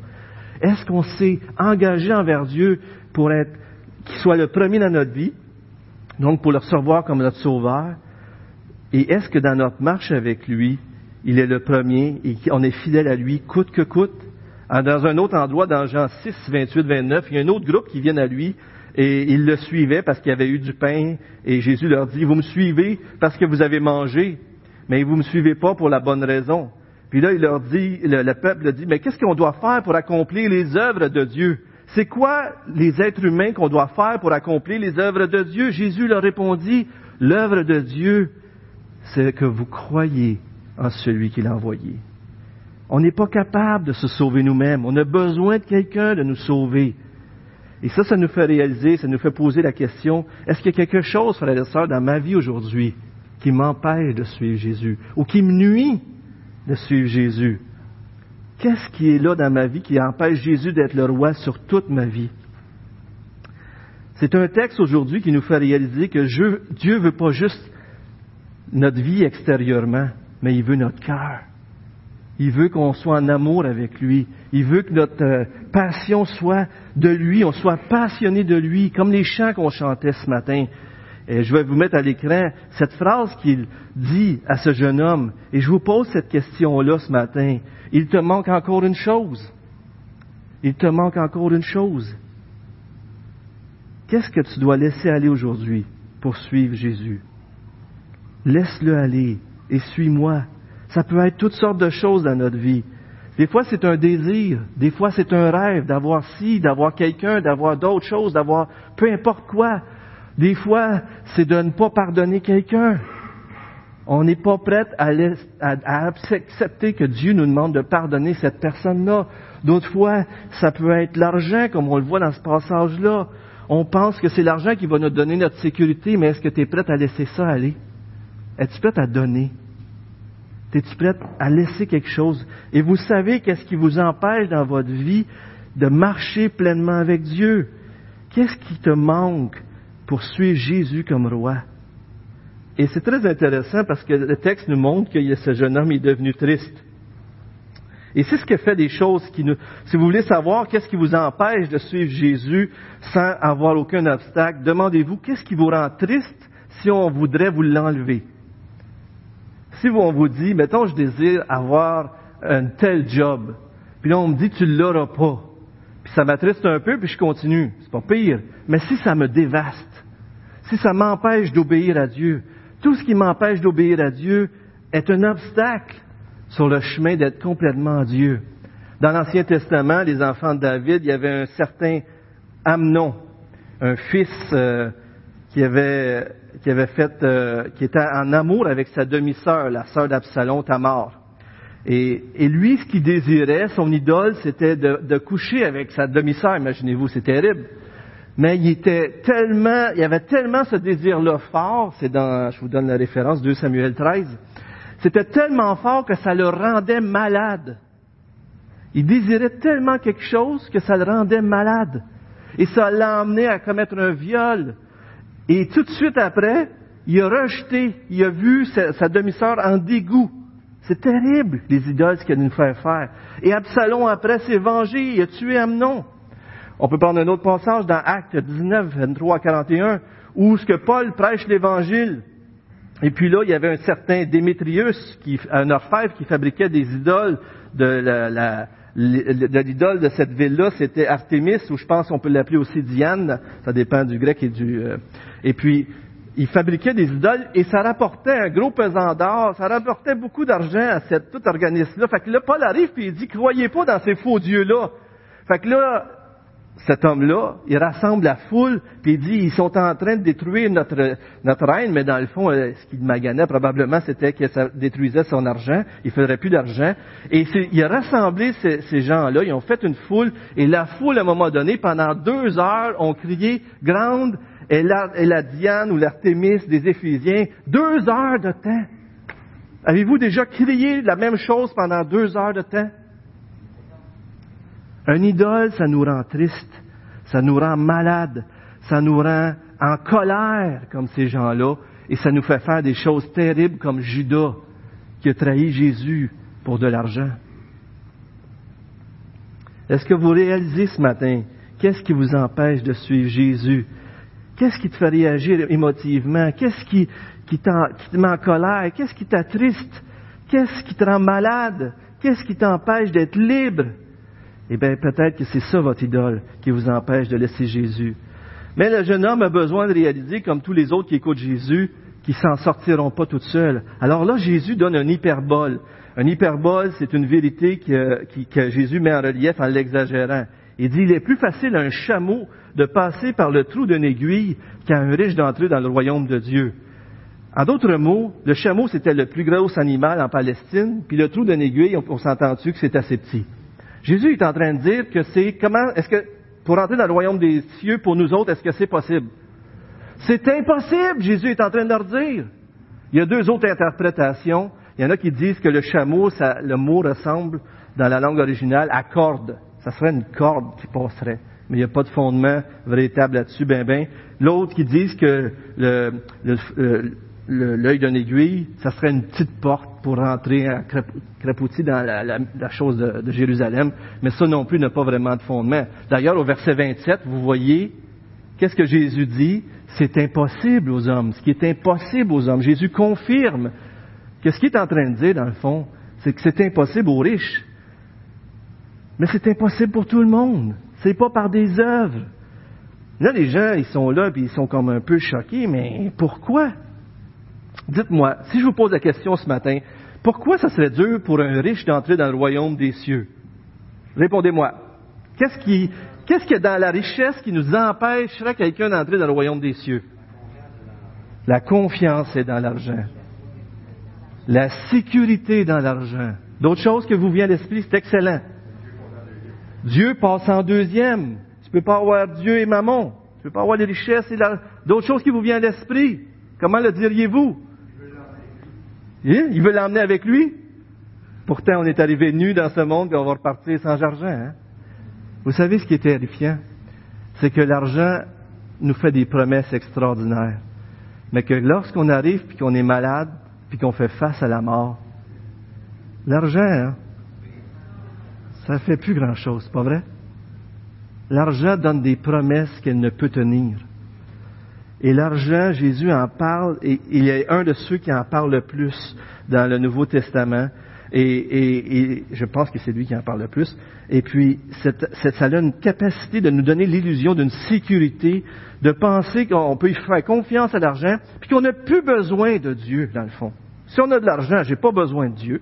Est-ce qu'on s'est engagé envers Dieu pour être, qu'il soit le premier dans notre vie, donc pour le recevoir comme notre sauveur, et est-ce que dans notre marche avec lui, il est le premier et on est fidèle à lui coûte que coûte? Dans un autre endroit, dans Jean 6, 28, 29, il y a un autre groupe qui vient à lui et ils le suivaient parce qu'il y avait eu du pain et Jésus leur dit, vous me suivez parce que vous avez mangé, mais vous ne me suivez pas pour la bonne raison. Puis là, il leur dit, le, peuple dit, mais qu'est-ce qu'on doit faire pour accomplir les œuvres de Dieu? C'est quoi les êtres humains qu'on doit faire pour accomplir les œuvres de Dieu? Jésus leur répondit, l'œuvre de Dieu, c'est que vous croyez en celui qui l'a envoyé. On n'est pas capable de se sauver nous-mêmes. On a besoin de quelqu'un de nous sauver. Et ça, ça nous fait réaliser, ça nous fait poser la question, est-ce qu'il y a quelque chose, frères et sœurs, dans ma vie aujourd'hui qui m'empêche de suivre Jésus ou qui me nuit de suivre Jésus? Qu'est-ce qui est là dans ma vie qui empêche Jésus d'être le roi sur toute ma vie? C'est un texte aujourd'hui qui nous fait réaliser que Dieu veut pas juste notre vie extérieurement, mais il veut notre cœur. Il veut qu'on soit en amour avec lui. Il veut que notre euh, passion soit de lui, on soit passionné de lui, comme les chants qu'on chantait ce matin. Je vais vous mettre à l'écran cette phrase qu'il dit à ce jeune homme. Et je vous pose cette question-là ce matin. Il te manque encore une chose. Il te manque encore une chose. Qu'est-ce que tu dois laisser aller aujourd'hui pour suivre Jésus? Laisse-le aller et suis-moi. Ça peut être toutes sortes de choses dans notre vie. Des fois, c'est un désir. Des fois, c'est un rêve d'avoir ci, d'avoir quelqu'un, d'avoir d'autres choses, d'avoir peu importe quoi. Des fois, c'est de ne pas pardonner quelqu'un. On n'est pas prêt à, à, accepter que Dieu nous demande de pardonner cette personne-là. D'autres fois, ça peut être l'argent, comme on le voit dans ce passage-là. On pense que c'est l'argent qui va nous donner notre sécurité, mais est-ce que tu es prêt à laisser ça aller? Es-tu prêt à donner? Es-tu prête à laisser quelque chose? Et vous savez qu'est-ce qui vous empêche dans votre vie de marcher pleinement avec Dieu? Qu'est-ce qui te manque pour suivre Jésus comme roi? Et c'est très intéressant parce que le texte nous montre que ce jeune homme est devenu triste. Et c'est ce qui fait des choses qui nous... Si vous voulez savoir qu'est-ce qui vous empêche de suivre Jésus sans avoir aucun obstacle, demandez-vous qu'est-ce qui vous rend triste si on voudrait vous l'enlever? Si on vous dit, mettons, je désire avoir un tel job, puis là, on me dit, tu ne l'auras pas, puis ça m'attriste un peu, puis je continue, c'est pas pire. Mais si ça me dévaste, si ça m'empêche d'obéir à Dieu, tout ce qui m'empêche d'obéir à Dieu est un obstacle sur le chemin d'être complètement Dieu. Dans l'Ancien Testament, les enfants de David, il y avait un certain Amnon, un fils euh, qui avait qui avait fait, euh, qui était en amour avec sa demi-sœur, la sœur d'Absalom, Tamar. Et, et, lui, ce qu'il désirait, son idole, c'était de, de, coucher avec sa demi-sœur. Imaginez-vous, c'est terrible. Mais il était tellement, il avait tellement ce désir-là fort. C'est dans, je vous donne la référence, 2 Samuel 13. C'était tellement fort que ça le rendait malade. Il désirait tellement quelque chose que ça le rendait malade. Et ça l'a à commettre un viol, et tout de suite après, il a rejeté, il a vu sa, demi-sœur en dégoût. C'est terrible, les idoles qu'il a nous faire faire. Et Absalom, après, s'est vengé, il a tué Amnon. On peut prendre un autre passage dans Actes 19, 23 à 41, où ce que Paul prêche l'Évangile. Et puis là, il y avait un certain Démétrius, un orfèvre qui fabriquait des idoles de l'idole de cette ville-là, c'était Artémis, ou je pense qu'on peut l'appeler aussi Diane, ça dépend du grec et du... Et puis, il fabriquait des idoles et ça rapportait un gros pesant d'or, ça rapportait beaucoup d'argent à cette, tout organisme-là. Fait que là, Paul arrive et il dit, croyez pas dans ces faux dieux-là. Fait que là, cet homme-là, il rassemble la foule, puis il dit, ils sont en train de détruire notre, notre reine, mais dans le fond, euh, ce qu'il maganait probablement, c'était que ça détruisait son argent, il ferait plus d'argent. Et il a rassemblé ces, ces gens-là, ils ont fait une foule, et la foule, à un moment donné, pendant deux heures, ont crié, grande est la, la Diane ou l'Artémis des Éphésiens, deux heures de temps. Avez-vous déjà crié la même chose pendant deux heures de temps? Un idole, ça nous rend triste, ça nous rend malade, ça nous rend en colère comme ces gens-là, et ça nous fait faire des choses terribles comme Judas qui a trahi Jésus pour de l'argent. Est-ce que vous réalisez ce matin qu'est-ce qui vous empêche de suivre Jésus? Qu'est-ce qui te fait réagir émotivement? Qu'est-ce qui, qui, te met en colère? Qu'est-ce qui t'attriste? Qu'est-ce qui te rend malade? Qu'est-ce qui t'empêche d'être libre? Eh bien, peut-être que c'est ça votre idole qui vous empêche de laisser Jésus. Mais le jeune homme a besoin de réaliser, comme tous les autres qui écoutent Jésus, qui s'en sortiront pas toutes seules. Alors là, Jésus donne un hyperbole. Un hyperbole, c'est une vérité que Jésus met en relief en l'exagérant. Il dit, il est plus facile à un chameau de passer par le trou d'une aiguille qu'à un riche d'entrer dans le royaume de Dieu. En d'autres mots, le chameau, c'était le plus gros animal en Palestine, puis le trou d'une aiguille, on, s'entend-tu que c'est assez petit? Jésus est en train de dire que c'est comment, est-ce que, pour entrer dans le royaume des cieux, pour nous autres, est-ce que c'est possible? C'est impossible, Jésus est en train de leur dire. Il y a deux autres interprétations. Il y en a qui disent que le chameau, le mot ressemble, dans la langue originale, à corde. Ça serait une corde qui passerait. Mais il n'y a pas de fondement véritable là-dessus, ben ben. L'autre qui disent que le, l'œil d'une aiguille, ça serait une petite porte pour rentrer à crapoutis dans la, chose de, de, Jérusalem. Mais ça non plus n'a pas vraiment de fondement. D'ailleurs, au verset 27, vous voyez, qu'est-ce que Jésus dit? C'est impossible aux hommes. Ce qui est impossible aux hommes. Jésus confirme que ce qu'il est en train de dire, dans le fond, c'est que c'est impossible aux riches. Mais c'est impossible pour tout le monde. C'est pas par des œuvres. Là, les gens, ils sont là, puis ils sont comme un peu choqués, mais pourquoi? Dites-moi, si je vous pose la question ce matin, pourquoi ça serait dur pour un riche d'entrer dans le royaume des cieux? Répondez-moi. Qu'est-ce qui, qu'est-ce qu'il y a dans la richesse qui nous empêcherait quelqu'un d'entrer dans le royaume des cieux? La confiance est dans l'argent. La sécurité est dans l'argent. D'autres choses que vous vient à l'esprit, c'est excellent. Dieu passe en deuxième. Tu peux pas avoir Dieu et mammon. Tu peux pas avoir les richesses et d'autres choses qui vous viennent à l'esprit. Comment le diriez-vous? Hein? Il veut l'emmener avec lui. Pourtant, on est arrivé nu dans ce monde et on va repartir sans argent. Hein? Vous savez ce qui est terrifiant? C'est que l'argent nous fait des promesses extraordinaires. Mais que lorsqu'on arrive puis qu'on est malade puis qu'on fait face à la mort, l'argent, hein, ça ne fait plus grand-chose, pas vrai? L'argent donne des promesses qu'elle ne peut tenir. Et l'argent, Jésus en parle, et il est un de ceux qui en parle le plus dans le Nouveau Testament. Et, je pense que c'est lui qui en parle le plus. Et puis, ça a une capacité de nous donner l'illusion d'une sécurité, de penser qu'on peut y faire confiance à l'argent, puis qu'on n'a plus besoin de Dieu, dans le fond. Si on a de l'argent, j'ai pas besoin de Dieu.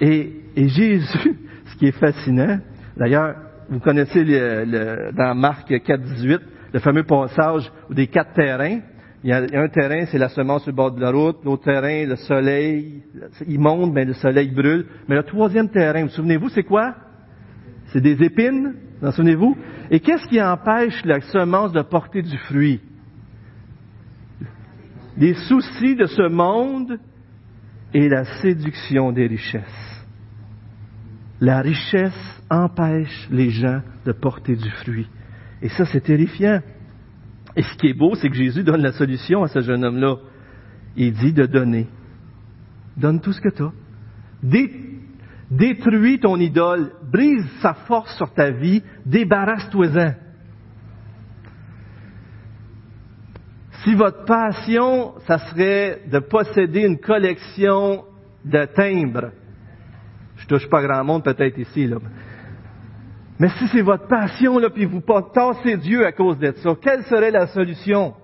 Et Jésus, ce qui est fascinant, d'ailleurs, vous connaissez le, dans Marc 4, 18, le fameux passage des quatre terrains. Il y a un terrain, c'est la semence sur le bord de la route. L'autre terrain, le soleil, il monte, mais le soleil brûle. Mais le troisième terrain, vous souvenez-vous, c'est quoi? C'est des épines, vous en souvenez-vous? Et qu'est-ce qui empêche la semence de porter du fruit? Les soucis de ce monde et la séduction des richesses. La richesse empêche les gens de porter du fruit. Et ça, c'est terrifiant. Et ce qui est beau, c'est que Jésus donne la solution à ce jeune homme-là. Il dit de donner. Donne tout ce que tu as. détruis ton idole, brise sa force sur ta vie, débarrasse-toi-en. Si votre passion, ça serait de posséder une collection de timbres, je touche pas grand monde peut-être ici, là. Mais si c'est votre passion, là, puis vous tassez Dieu à cause de ça, quelle serait la solution?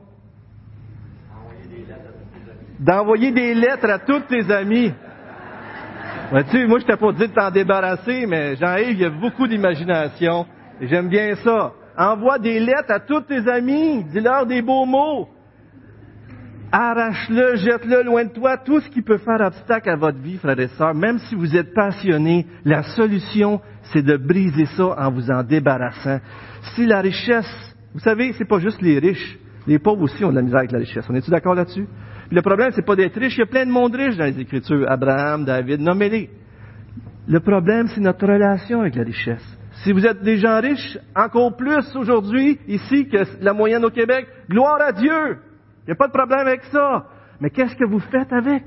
D'envoyer des lettres à tous tes amis. Ben, tu sais, moi, je t'ai pas dit de t'en débarrasser, mais Jean-Yves, il y a beaucoup d'imagination. J'aime bien ça. Envoie des lettres à tous tes amis. Dis-leur des beaux mots. Arrache-le, jette-le loin de toi, tout ce qui peut faire obstacle à votre vie, frères et sœurs, même si vous êtes passionnés, la solution, c'est de briser ça en vous en débarrassant. Si la richesse, vous savez, c'est pas juste les riches, les pauvres aussi ont de la misère avec la richesse. On est-tu d'accord là-dessus? le problème, c'est pas d'être riche, il y a plein de monde riche dans les Écritures. Abraham, David, nommez-les. Le problème, c'est notre relation avec la richesse. Si vous êtes des gens riches, encore plus aujourd'hui, ici, que la moyenne au Québec, gloire à Dieu! Il n'y a pas de problème avec ça. Mais qu'est-ce que vous faites avec?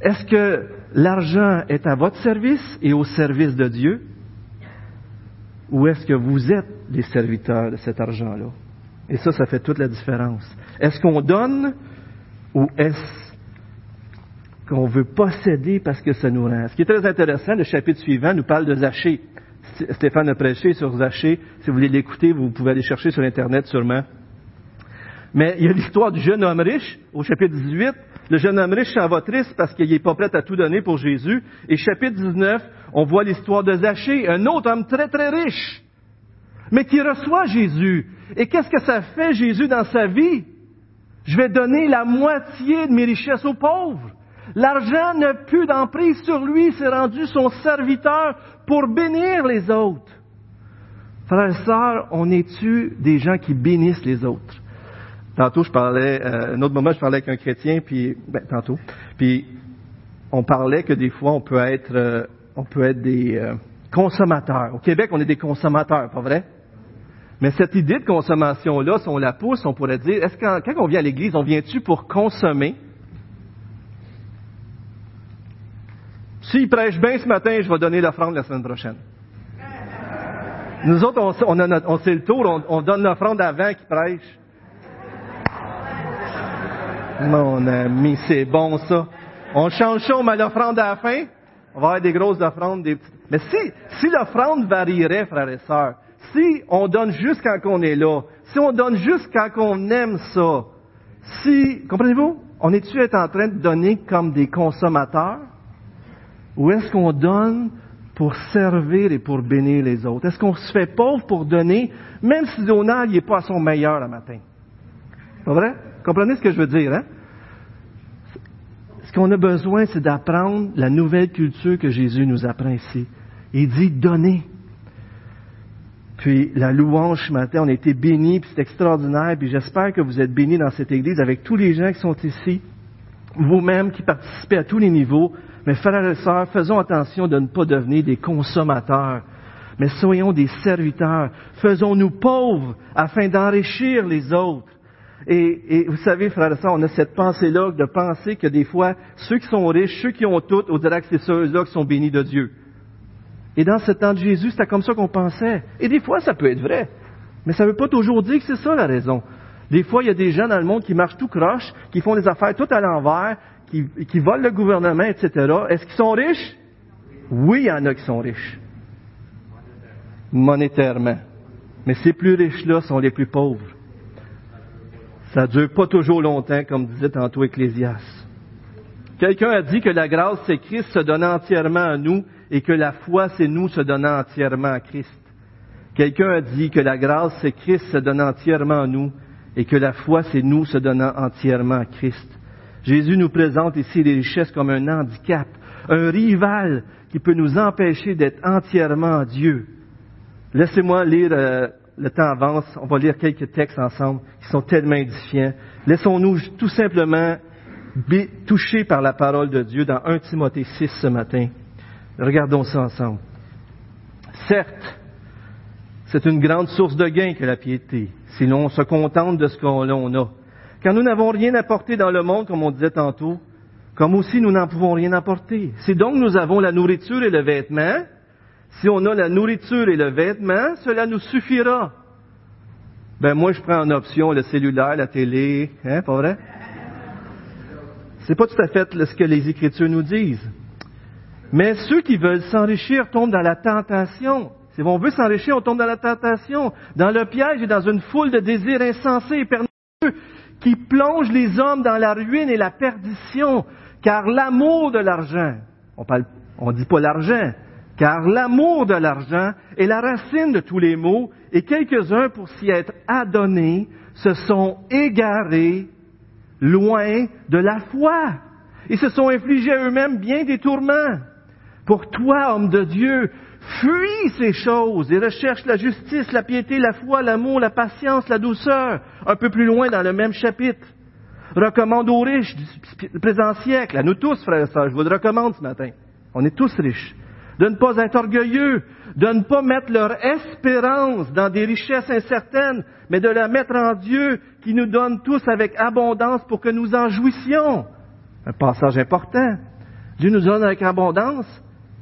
Est-ce que l'argent est à votre service et au service de Dieu? Ou est-ce que vous êtes les serviteurs de cet argent-là? Et ça, ça fait toute la différence. Est-ce qu'on donne ou est-ce qu'on veut posséder parce que ça nous rend? Ce qui est très intéressant, le chapitre suivant nous parle de Zachée. Stéphane a prêché sur Zachée. Si vous voulez l'écouter, vous pouvez aller chercher sur Internet sûrement. Mais il y a l'histoire du jeune homme riche au chapitre 18. Le jeune homme riche s'en va triste parce qu'il n'est pas prêt à tout donner pour Jésus. Et chapitre 19, on voit l'histoire de Zachée, un autre homme très très riche, mais qui reçoit Jésus. Et qu'est-ce que ça fait Jésus dans sa vie? Je vais donner la moitié de mes richesses aux pauvres. L'argent n'a plus d'emprise sur lui, c'est rendu son serviteur pour bénir les autres. Frères et sœurs, on est-tu des gens qui bénissent les autres? Tantôt, je parlais, euh, un autre moment, je parlais avec un chrétien, puis, ben, tantôt, puis on parlait que des fois, on peut être, euh, on peut être des euh, consommateurs. Au Québec, on est des consommateurs, pas vrai? Mais cette idée de consommation-là, si on la pousse, on pourrait dire, est-ce que quand on vient à l'Église, on vient-tu pour consommer? S'il prêche bien ce matin, je vais donner l'offrande la semaine prochaine. Nous autres, on, sait le tour, on, on donne l'offrande avant qu'il prêche. Mon ami, c'est bon ça. On change ça, on met l'offrande à la fin. On va avoir des grosses offrandes, des petites. Mais si, si l'offrande varierait, frères et sœurs, si on donne juste quand on est là, si on donne juste quand on aime ça, si, comprenez-vous, on est-tu en train de donner comme des consommateurs? Ou est-ce qu'on donne pour servir et pour bénir les autres? Est-ce qu'on se fait pauvre pour donner, même si Donald n'est pas à son meilleur le matin? Pas vrai? Comprenez ce que je veux dire, hein? Ce qu'on a besoin, c'est d'apprendre la nouvelle culture que Jésus nous apprend ici. Il dit donner. Puis la louange ce matin, on a été bénis, puis c'est extraordinaire, puis j'espère que vous êtes bénis dans cette église avec tous les gens qui sont ici, vous-même qui participez à tous les niveaux. Mais frères et sœurs, faisons attention de ne pas devenir des consommateurs, mais soyons des serviteurs. Faisons-nous pauvres afin d'enrichir les autres. Et, vous savez, frères et on a cette pensée-là de penser que des fois, ceux qui sont riches, ceux qui ont tout, on dirait que c'est ceux-là qui sont bénis de Dieu. Et dans ce temps de Jésus, c'était comme ça qu'on pensait. Et des fois, ça peut être vrai. Mais ça ne veut pas toujours dire que c'est ça la raison. Des fois, il y a des gens dans le monde qui marchent tout croche, qui font des affaires tout à l'envers, qui, qui volent le gouvernement, etc. Est-ce qu'ils sont riches? Oui, il y en a qui sont riches. Monétairement. Mais ces plus riches-là sont les plus pauvres. Ça ne dure pas toujours longtemps, comme disait tantôt Ecclésias. Quelqu'un a dit que la grâce, c'est Christ se donnant entièrement à nous et que la foi, c'est nous se donnant entièrement à Christ. Quelqu'un a dit que la grâce, c'est Christ se donnant entièrement à nous et que la foi, c'est nous se donnant entièrement à Christ. Jésus nous présente ici les richesses comme un handicap, un rival qui peut nous empêcher d'être entièrement Dieu. Laissez-moi lire, euh, le temps avance, on va lire quelques textes ensemble qui sont tellement édifiants. Laissons-nous tout simplement toucher par la parole de Dieu dans 1 Timothée 6 ce matin. Regardons ça ensemble. Certes, c'est une grande source de gain que la piété, si l'on se contente de ce qu'on a. Car nous n'avons rien apporté dans le monde, comme on disait tantôt, comme aussi nous n'en pouvons rien apporter. Si donc nous avons la nourriture et le vêtement, si on a la nourriture et le vêtement, cela nous suffira. Ben moi, je prends en option le cellulaire, la télé, hein, pas vrai? C'est pas tout à fait ce que les Écritures nous disent. Mais ceux qui veulent s'enrichir tombent dans la tentation. Si on veut s'enrichir, on tombe dans la tentation, dans le piège et dans une foule de désirs insensés et pernicieux qui plongent les hommes dans la ruine et la perdition, car l'amour de l'argent, on parle, on dit pas l'argent, car l'amour de l'argent est la racine de tous les maux, et quelques-uns, pour s'y être adonnés, se sont égarés loin de la foi. Ils se sont infligés à eux-mêmes bien des tourments. Pour toi, homme de Dieu, fuis ces choses et recherche la justice, la piété, la foi, l'amour, la patience, la douceur. Un peu plus loin dans le même chapitre. Recommande aux riches du présent siècle, à nous tous, frères et sœurs, je vous le recommande ce matin. On est tous riches. De ne pas être orgueilleux, de ne pas mettre leur espérance dans des richesses incertaines, mais de la mettre en Dieu qui nous donne tous avec abondance pour que nous en jouissions. Un passage important. Dieu nous donne avec abondance,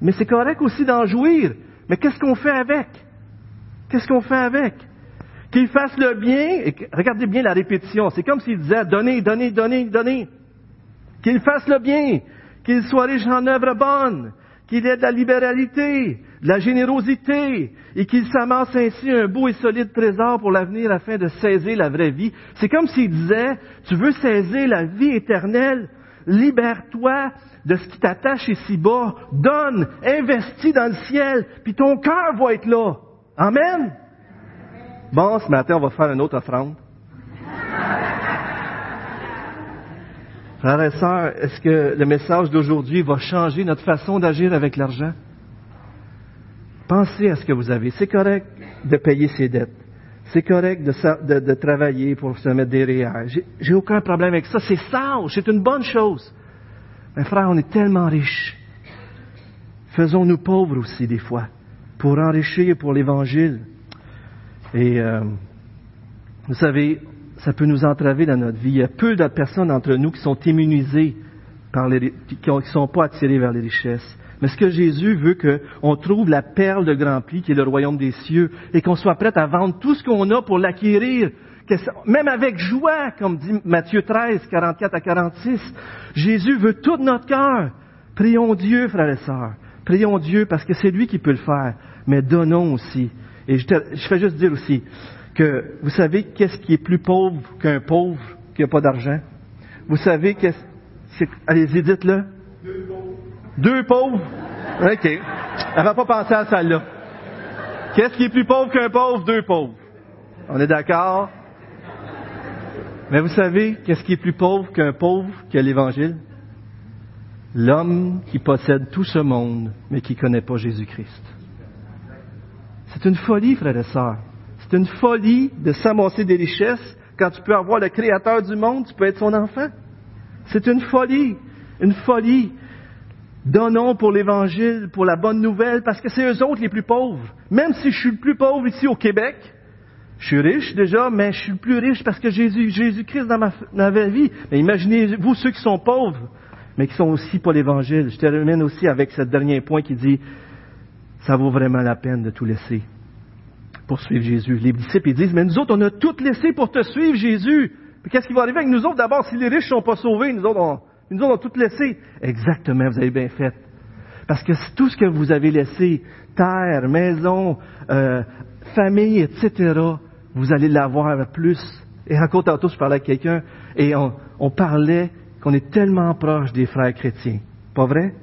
mais c'est correct aussi d'en jouir. Mais qu'est-ce qu'on fait avec? Qu'est-ce qu'on fait avec? Qu'il fasse le bien, et regardez bien la répétition, c'est comme s'il disait donnez, donnez, donnez, donnez. Qu'il fasse le bien, qu'il soit riche en œuvres bonnes, qu'il ait de la libéralité, de la générosité, et qu'il s'amasse ainsi un beau et solide trésor pour l'avenir afin de saisir la vraie vie. C'est comme s'il disait, tu veux saisir la vie éternelle, libère-toi de ce qui t'attache ici-bas, donne, investis dans le ciel, puis ton cœur va être là. Amen. Bon, ce matin, on va faire une autre offrande. Frères et sœurs, est-ce que le message d'aujourd'hui va changer notre façon d'agir avec l'argent? Pensez à ce que vous avez. C'est correct de payer ses dettes. C'est correct de, travailler pour se mettre des REER. J'ai aucun problème avec ça. C'est sage. C'est une bonne chose. Mais frère, on est tellement riches. Faisons-nous pauvres aussi des fois pour enrichir pour l'Évangile. Et euh, vous savez, ça peut nous entraver dans notre vie. Il y a peu de personnes entre nous qui sont immunisées par les, qui ne sont pas attirées vers les richesses. Mais ce que Jésus veut qu'on trouve la perle de grand prix qui est le royaume des cieux et qu'on soit prêt à vendre tout ce qu'on a pour l'acquérir, même avec joie, comme dit Matthieu 13, 44 à 46. Jésus veut tout notre cœur. Prions Dieu, frères et sœurs. Prions Dieu parce que c'est lui qui peut le faire. Mais donnons aussi. Et je, je fais juste dire aussi que vous savez qu'est-ce qui est plus pauvre qu'un pauvre qui n'a pas d'argent? Vous savez qu'est-ce... Allez-y, dites-le. Deux pauvres. OK. Elle va pas penser à celle-là. Qu'est-ce qui est plus pauvre qu'un pauvre? Deux pauvres. On est d'accord? Mais vous savez, qu'est-ce qui est plus pauvre qu'un pauvre qui a l'Évangile? L'homme qui possède tout ce monde, mais qui ne connaît pas Jésus-Christ. C'est une folie, frères et sœurs. C'est une folie de s'amasser des richesses quand tu peux avoir le Créateur du monde, tu peux être son enfant. C'est une folie, une folie. Donnons pour l'Évangile, pour la bonne nouvelle, parce que c'est eux autres les plus pauvres. Même si je suis le plus pauvre ici au Québec, je suis riche déjà, mais je suis le plus riche parce que Jésus, Jésus-Christ dans ma, vie. Mais imaginez-vous ceux qui sont pauvres, mais qui sont aussi pas l'Évangile. Je termine aussi avec ce dernier point qui dit, ça vaut vraiment la peine de tout laisser pour suivre Jésus. Les disciples ils disent, mais nous autres, on a tout laissé pour te suivre, Jésus. Mais qu'est-ce qui va arriver avec nous autres? D'abord si les riches ne sont pas sauvés? Nous autres, on, nous autres, on a tout laissé. Exactement, vous avez bien fait. Parce que tout ce que vous avez laissé, terre, maison, euh, famille, etc., vous allez l'avoir plus. Et encore tantôt, je parlais avec quelqu'un et on, parlait qu'on est tellement proche des frères chrétiens. Pas vrai?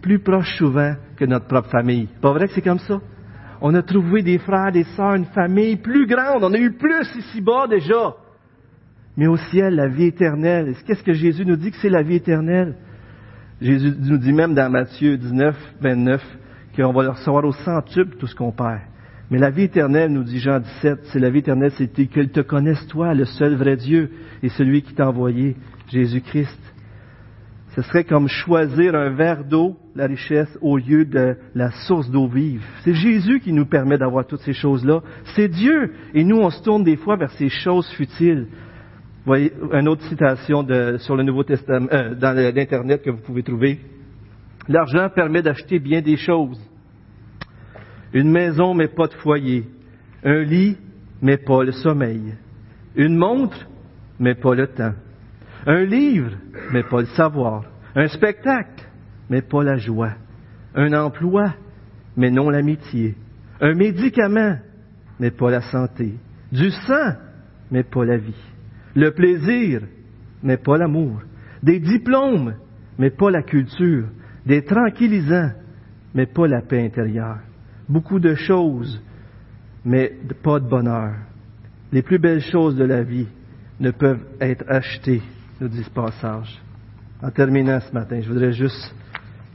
Plus proche souvent que notre propre famille. Pas vrai que c'est comme ça? On a trouvé des frères, des sœurs, une famille plus grande. On a eu plus ici-bas déjà. Mais au ciel, la vie éternelle. Qu'est-ce que Jésus nous dit que c'est la vie éternelle? Jésus nous dit même dans Matthieu 19, 29, qu'on va recevoir au centuple tout ce qu'on perd. Mais la vie éternelle, nous dit Jean 17, c'est la vie éternelle, c'est qu'elle te connaisse toi, le seul vrai Dieu, et celui qui t'a envoyé, Jésus-Christ. Ce serait comme choisir un verre d'eau, la richesse, au lieu de la source d'eau vive. C'est Jésus qui nous permet d'avoir toutes ces choses-là. C'est Dieu. Et nous, on se tourne des fois vers ces choses futiles. Voyez, une autre citation sur le Nouveau Testament, euh, dans l'Internet que vous pouvez trouver. L'argent permet d'acheter bien des choses. Une maison, mais pas de foyer. Un lit, mais pas le sommeil. Une montre, mais pas le temps. Un livre, mais pas le savoir. Un spectacle, mais pas la joie. Un emploi, mais non l'amitié. Un médicament, mais pas la santé. Du sang, mais pas la vie. Le plaisir, mais pas l'amour. Des diplômes, mais pas la culture. Des tranquillisants, mais pas la paix intérieure beaucoup de choses, mais pas de bonheur. Les plus belles choses de la vie ne peuvent être achetées, nous dit ce passage. En terminant ce matin, je voudrais juste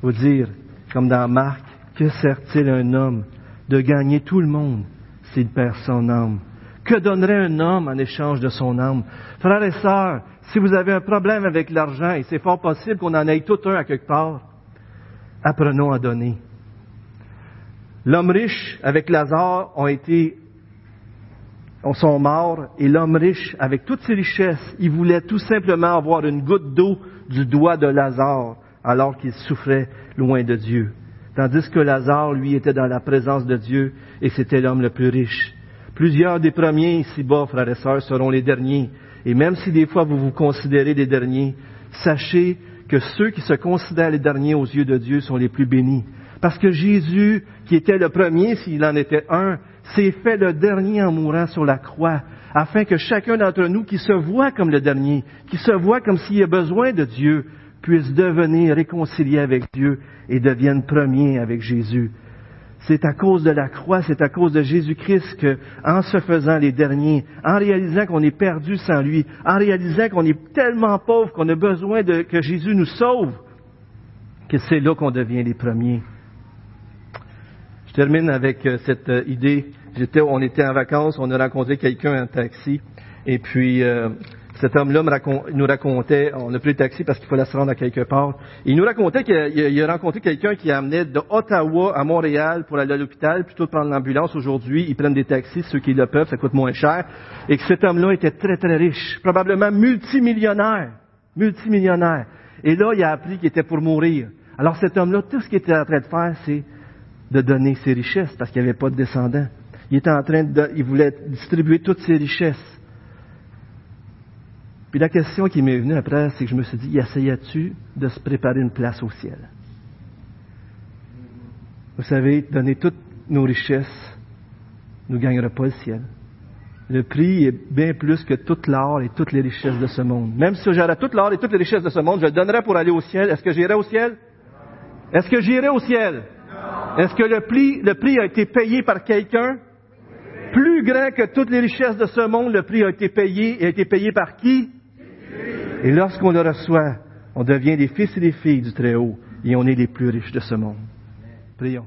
vous dire, comme dans Marc, que sert-il à un homme de gagner tout le monde s'il perd son âme? Que donnerait un homme en échange de son âme? Frères et sœurs, si vous avez un problème avec l'argent, et c'est fort possible qu'on en ait tout un à quelque part, apprenons à donner. L'homme riche avec Lazare ont été, sont morts, et l'homme riche avec toutes ses richesses, il voulait tout simplement avoir une goutte d'eau du doigt de Lazare, alors qu'il souffrait loin de Dieu. Tandis que Lazare, lui, était dans la présence de Dieu, et c'était l'homme le plus riche. Plusieurs des premiers ici-bas, frères et sœurs, seront les derniers. Et même si des fois vous vous considérez les derniers, sachez que ceux qui se considèrent les derniers aux yeux de Dieu sont les plus bénis. Parce que Jésus, qui était le premier s'il en était un, s'est fait le dernier en mourant sur la croix, afin que chacun d'entre nous qui se voit comme le dernier, qui se voit comme s'il a besoin de Dieu, puisse devenir réconcilié avec Dieu et devienne premier avec Jésus. C'est à cause de la croix, c'est à cause de Jésus-Christ que, en se faisant les derniers, en réalisant qu'on est perdu sans lui, en réalisant qu'on est tellement pauvre qu'on a besoin que Jésus nous sauve, que c'est là qu'on devient les premiers. Je termine avec euh, cette euh, idée. J'étais, on était en vacances, on a rencontré quelqu'un en taxi, et puis euh, cet homme-là nous racontait, on a pris le taxi parce qu'il fallait se rendre à quelque part. Il nous racontait qu'il a, rencontré quelqu'un qui amenait de Ottawa à Montréal pour aller à l'hôpital, plutôt que prendre l'ambulance. Aujourd'hui, ils prennent des taxis, ceux qui le peuvent, ça coûte moins cher. Et que cet homme-là était très très riche, probablement multimillionnaire, multimillionnaire. Et là, il a appris qu'il était pour mourir. Alors cet homme-là, tout ce qu'il était en train de faire, c'est de donner ses richesses parce qu'il n'y avait pas de descendants. Il était en train de, il voulait distribuer toutes ses richesses. Puis la question qui m'est venue après, c'est que je me suis dit, essayais-tu de se préparer une place au ciel? Vous savez, donner toutes nos richesses ne gagnera pas le ciel. Le prix est bien plus que tout l'or et toutes les richesses de ce monde. Même si j'aurais tout l'or et toutes les richesses de ce monde, je le donnerais pour aller au ciel. Est-ce que j'irai au ciel? Est-ce que j'irai au ciel? Est-ce que le prix, le prix a été payé par quelqu'un? Plus grand que toutes les richesses de ce monde, le prix a été payé et a été payé par qui? Et lorsqu'on le reçoit, on devient les fils et les filles du Très-Haut et on est les plus riches de ce monde. Prions.